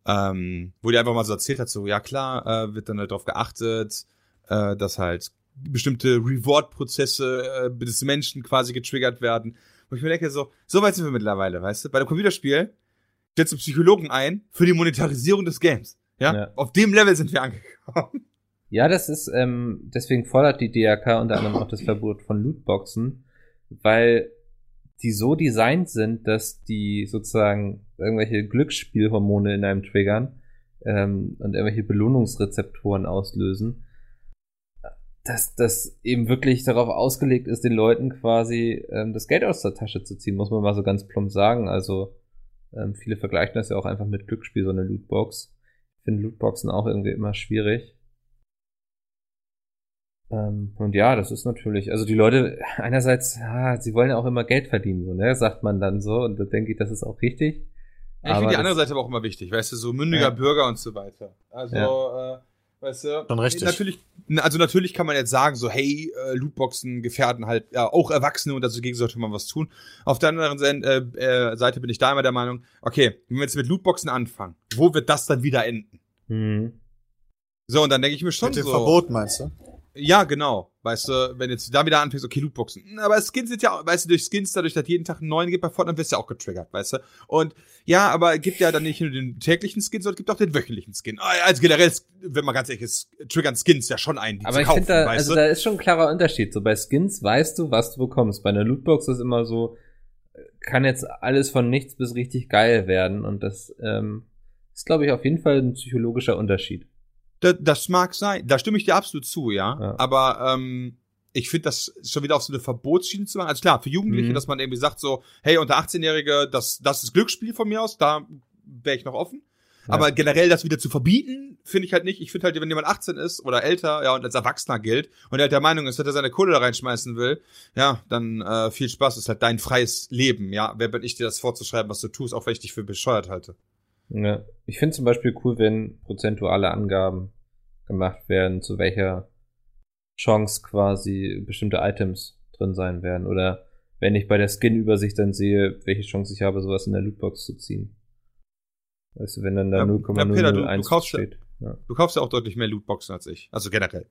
Ähm, wo die einfach mal so erzählt hat, so, ja klar, äh, wird dann halt darauf geachtet, äh, dass halt bestimmte Reward-Prozesse äh, des Menschen quasi getriggert werden. Und ich mir denke so, so weit sind wir mittlerweile, weißt du? Bei dem Computerspiel stellst du Psychologen ein für die Monetarisierung des Games. Ja? Ja. Auf dem Level sind wir angekommen. [LAUGHS] Ja, das ist, ähm, deswegen fordert die DRK unter anderem auch das Verbot von Lootboxen, weil die so designt sind, dass die sozusagen irgendwelche Glücksspielhormone in einem triggern ähm, und irgendwelche Belohnungsrezeptoren auslösen, dass das eben wirklich darauf ausgelegt ist, den Leuten quasi ähm, das Geld aus der Tasche zu ziehen, muss man mal so ganz plump sagen. Also ähm, viele vergleichen das ja auch einfach mit Glücksspiel, so eine Lootbox. Ich finde Lootboxen auch irgendwie immer schwierig. Ähm, und ja, das ist natürlich, also die Leute, einerseits, ja, sie wollen ja auch immer Geld verdienen, so, ne, sagt man dann so, und da denke ich, das ist auch richtig. ich Aber finde die andere Seite aber auch immer wichtig, weißt du, so mündiger Ja. Bürger und so weiter. Also, äh, weißt du, Schon richtig. natürlich, also natürlich kann man jetzt sagen, so, hey, äh, Lootboxen gefährden halt ja, auch Erwachsene und dagegen sollte man was tun. Auf der anderen Seite, äh, äh, Seite bin ich da immer der Meinung, okay, wenn wir jetzt mit Lootboxen anfangen, wo wird das dann wieder enden? Hm. So, und dann denke ich mir schon Mit dem so. Verbot, meinst du? Ja, genau. Weißt du, wenn jetzt da wieder anfängst, okay, Lootboxen. Hm, Aber Skins sind ja, weißt du, durch Skins, dadurch, dass jeden Tag einen neuen gibt bei Fortnite, wirst du ja auch getriggert, weißt du? Und ja, aber es gibt ja dann nicht nur den täglichen Skin, sondern es gibt auch den wöchentlichen Skin. Ah, Also generell, wenn man ganz ehrlich ist, triggern Skins ja schon einen, die Aber zu ich kaufen, finde da, weißt also du? da ist schon ein klarer Unterschied. So bei Skins weißt du, was du bekommst. Bei einer Lootbox ist immer so, kann jetzt alles von nichts bis richtig geil werden und das ähm, ist, glaube ich, auf jeden Fall ein psychologischer Unterschied. Das, das mag sein, da stimme ich dir absolut zu, ja. Ja. Aber ähm, ich finde das schon wieder auf so eine Verbotsschiene zu machen. Also klar, für Jugendliche, Mhm. dass man irgendwie sagt so, hey, unter 18-Jährige, das, das ist Glücksspiel von mir aus, da wäre ich noch offen. Ja. Aber generell das wieder zu verbieten, finde ich halt nicht. Ich finde halt, wenn jemand 18 ist oder älter, ja, und als Erwachsener gilt und er halt der Meinung ist, dass er seine Kohle da reinschmeißen will, ja, dann äh, viel Spaß, ist halt dein freies Leben, ja. Wer bin ich dir das vorzuschreiben, was du tust, auch wenn ich dich für bescheuert halte. Ja. Ich finde zum Beispiel cool, wenn prozentuale Angaben gemacht werden, zu welcher Chance quasi bestimmte Items drin sein werden. Oder wenn ich bei der Skin-Übersicht dann sehe, welche Chance ich habe, sowas in der Lootbox zu ziehen. Weißt du, wenn dann da Ja, ja, Peter, du- du 0,001 kaufst ja- steht. Ja. Du kaufst ja auch deutlich mehr Lootboxen als ich. Also generell.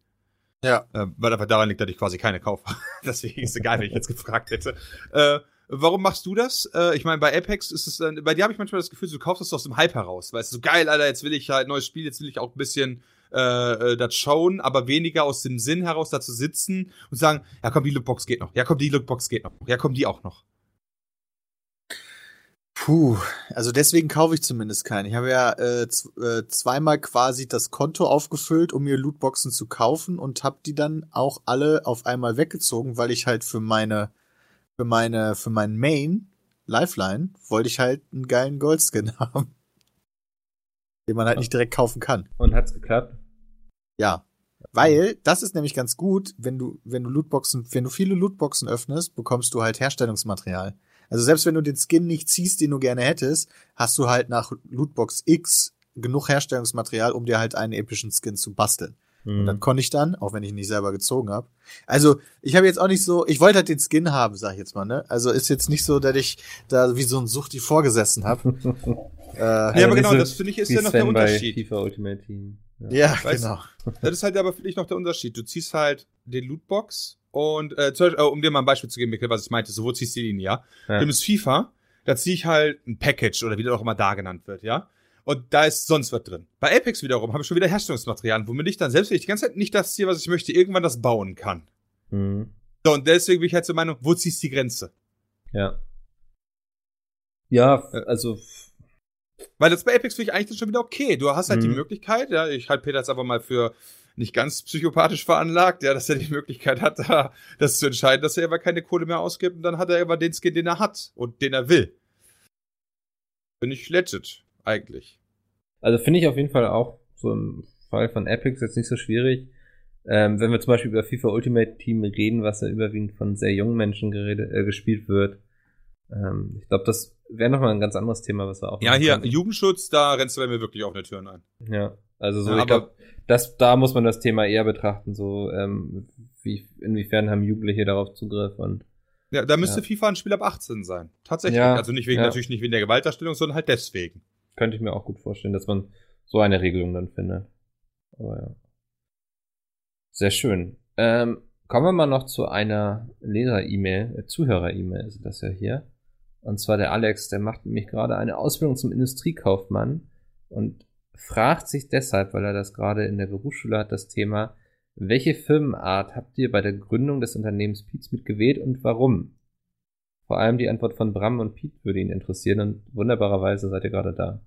Ja. Äh, weil einfach daran liegt, dass ich quasi keine kaufe. [LAUGHS] Deswegen ist egal, wenn ich jetzt gefragt hätte. Äh, warum machst du das? Äh, ich meine, bei Apex ist es dann, bei dir habe ich manchmal das Gefühl, du kaufst es aus dem Hype heraus. Weißt du, so geil, Alter, jetzt will ich halt neues Spiel, jetzt will ich auch ein bisschen äh, äh, das schauen, aber weniger aus dem Sinn heraus da zu sitzen und sagen, ja komm, die Lootbox geht noch. Ja komm, die Lootbox geht noch. Ja komm, die auch noch. Puh, also deswegen kaufe ich zumindest keinen. Ich habe ja äh, äh, zweimal quasi das Konto aufgefüllt, um mir Lootboxen zu kaufen und habe die dann auch alle auf einmal weggezogen, weil ich halt für meine für meine für meinen Main Lifeline wollte ich halt einen geilen Goldskin [LAUGHS] haben, den man halt nicht direkt kaufen kann. Und hat's geklappt? Ja. Weil, das ist nämlich ganz gut, wenn du, wenn du Lootboxen, wenn du viele Lootboxen öffnest, bekommst du halt Herstellungsmaterial. Also selbst wenn du den Skin nicht ziehst, den du gerne hättest, hast du halt nach Lootbox X genug Herstellungsmaterial, um dir halt einen epischen Skin zu basteln. Und Mhm. dann konnte ich dann, auch wenn ich ihn nicht selber gezogen habe. Also, ich habe jetzt auch nicht so, ich wollte halt den Skin haben, sag ich jetzt mal, ne? Also ist jetzt nicht so, dass ich da wie so ein Suchti vorgesessen habe. [LAUGHS] äh, Ja, aber wie genau, so- das finde ich ist ja noch der Sven bei Unterschied. FIFA Ultimate Team. Ja. ja, genau. Das ist halt aber für dich noch der Unterschied. Du ziehst halt den Lootbox und, äh, zum Beispiel, äh, um dir mal ein Beispiel zu geben, Mikkel, was ich meinte, so, wo ziehst du die Linie, ja? Ja. Du nimmst FIFA, da ziehe ich halt ein Package oder wie das auch immer da genannt wird, ja? Und da ist sonst was drin. Bei Apex wiederum habe ich schon wieder Herstellungsmaterialien, womit ich dann selbst, wenn ich die ganze Zeit nicht das ziehe, was ich möchte, irgendwann das bauen kann. Mhm. So, und deswegen bin ich halt zur Meinung, wo ziehst du die Grenze? Ja. Ja, f- also Weil das bei Apex finde ich eigentlich schon wieder okay. Du hast halt die Mhm. Möglichkeit, ja, ich halte Peter jetzt einfach mal für nicht ganz psychopathisch veranlagt, ja, dass er die Möglichkeit hat, da, das zu entscheiden, dass er aber keine Kohle mehr ausgibt und dann hat er aber den Skin, den er hat und den er will. Finde ich legit, eigentlich. Also finde ich auf jeden Fall auch so im Fall von Epics jetzt nicht so schwierig. Ähm, wenn wir zum Beispiel über FIFA Ultimate Team reden, was ja überwiegend von sehr jungen Menschen gerede, äh, gespielt wird. Ähm, ich glaube, das wäre nochmal ein ganz anderes Thema, was wir auch Ja, hier, könnten. Jugendschutz, da rennst du bei mir wirklich offene Türen ein. Ja, also so, Ja, ich aber- glaube, das, da muss man das Thema eher betrachten, so, ähm, wie, inwiefern haben Jugendliche darauf Zugriff und Ja, da müsste Ja. FIFA ein Spiel ab 18 sein. Tatsächlich. Ja, also nicht wegen, natürlich nicht wegen der Gewaltdarstellung, sondern halt deswegen. Könnte ich mir auch gut vorstellen, dass man so eine Regelung dann findet. Aber ja. Sehr schön. Ähm, kommen wir mal noch zu einer Leser-E-Mail, äh, Zuhörer-E-Mail ist das ja hier. Und zwar der Alex, der macht nämlich gerade eine Ausbildung zum Industriekaufmann und fragt sich deshalb, weil er das gerade in der Berufsschule hat, das Thema, welche Firmenart habt ihr bei der Gründung des Unternehmens Pietz mitgewählt und warum? Vor allem die Antwort von Bram und Piet würde ihn interessieren und wunderbarerweise seid ihr gerade da.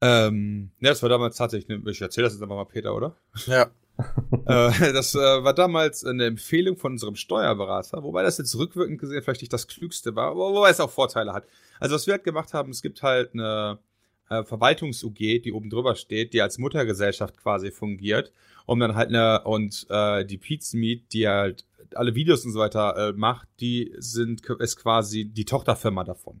Ähm, ja, das war damals tatsächlich, eine, ich erzähle das jetzt einfach mal Peter, oder? Ja. [LAUGHS] äh, das äh, war damals eine Empfehlung von unserem Steuerberater, wobei das jetzt rückwirkend gesehen vielleicht nicht das Klügste war, aber wobei es auch Vorteile hat. Also was wir halt gemacht haben, es gibt halt eine äh, Verwaltungs-UG, die oben drüber steht, die als Muttergesellschaft quasi fungiert, um dann halt eine, und äh, die Pizmeet, die halt alle Videos und so weiter äh, macht, die sind, ist quasi die Tochterfirma davon.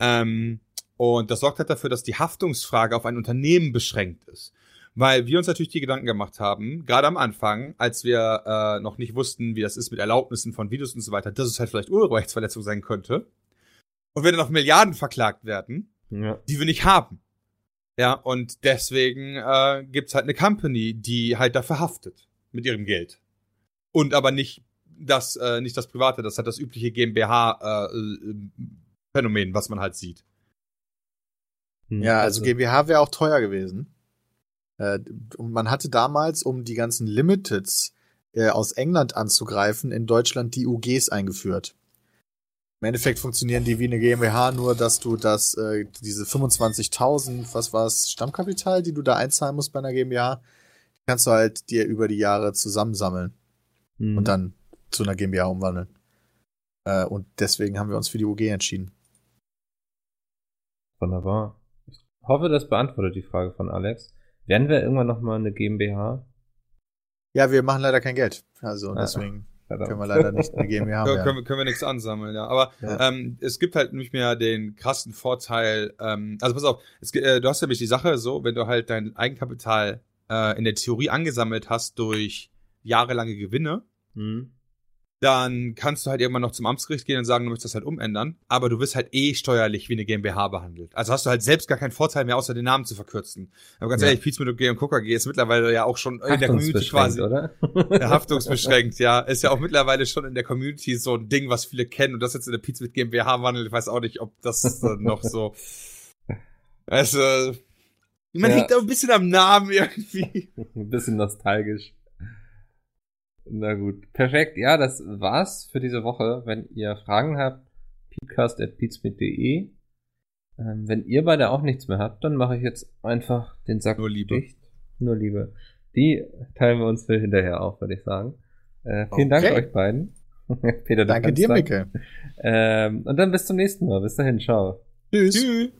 Ähm, und das sorgt halt dafür, dass die Haftungsfrage auf ein Unternehmen beschränkt ist. Weil wir uns natürlich die Gedanken gemacht haben, gerade am Anfang, als wir äh, noch nicht wussten, wie das ist mit Erlaubnissen von Videos und so weiter, dass es halt vielleicht Urheberrechtsverletzung sein könnte. Und wir dann auf Milliarden verklagt werden, Ja. die wir nicht haben. Ja, und deswegen äh, gibt's halt eine Company, die halt dafür haftet mit ihrem Geld. Und aber nicht das, äh, nicht das Private, das hat das übliche GmbH-Phänomen, was man halt sieht. Ja, also GmbH wäre auch teuer gewesen. Äh, und man hatte damals, um die ganzen Limiteds äh, aus England anzugreifen, in Deutschland die UGs eingeführt. Im Endeffekt funktionieren die wie eine GmbH, nur dass du das, äh, diese 25.000, was war's, Stammkapital, die du da einzahlen musst bei einer GmbH, kannst du halt dir über die Jahre zusammensammeln Mhm. und dann zu einer GmbH umwandeln. Äh, und deswegen haben wir uns für die UG entschieden. Wunderbar. Ich hoffe, das beantwortet die Frage von Alex. Werden wir irgendwann nochmal eine GmbH? Ja, wir machen leider kein Geld. Also Ah, deswegen Verdammt. können wir leider nicht eine [LAUGHS] GmbH Können, werden. können, wir- können wir nichts ansammeln, ja. Aber Ja. ähm, es gibt halt nicht mehr den krassen Vorteil, ähm, also pass auf, es, äh, du hast nämlich die Sache so, wenn du halt dein Eigenkapital äh, in der Theorie angesammelt hast durch jahrelange Gewinne, Hm. dann kannst du halt irgendwann noch zum Amtsgericht gehen und sagen, du möchtest das halt umändern, aber du wirst halt eh steuerlich wie eine GmbH behandelt. Also hast du halt selbst gar keinen Vorteil mehr, außer den Namen zu verkürzen. Aber ganz Ja. ehrlich, Pizza mit und Coca G ist mittlerweile ja auch schon in der Community quasi oder? haftungsbeschränkt, ja. Ist ja auch mittlerweile schon in der Community so ein Ding, was viele kennen und das jetzt in der Pizza mit GmbH wandelt. Ich weiß auch nicht, ob das äh, noch so. Also, man Ja. hängt da ein bisschen am Namen irgendwie. [LAUGHS] Ein bisschen nostalgisch. Na gut. Perfekt. Ja, das war's für diese Woche. Wenn ihr Fragen habt, peatcast.peatsmit.de. Ähm, wenn ihr beide auch nichts mehr habt, dann mache ich jetzt einfach den Sack Nur Liebe. dicht. Nur Liebe. Die teilen wir uns für hinterher auf, würde ich sagen. Äh, vielen Dank Okay. euch beiden. [LAUGHS] Peter, Danke dir. Micke. Ähm, und dann bis zum nächsten Mal. Bis dahin. Ciao. Tschüss. Tschüss.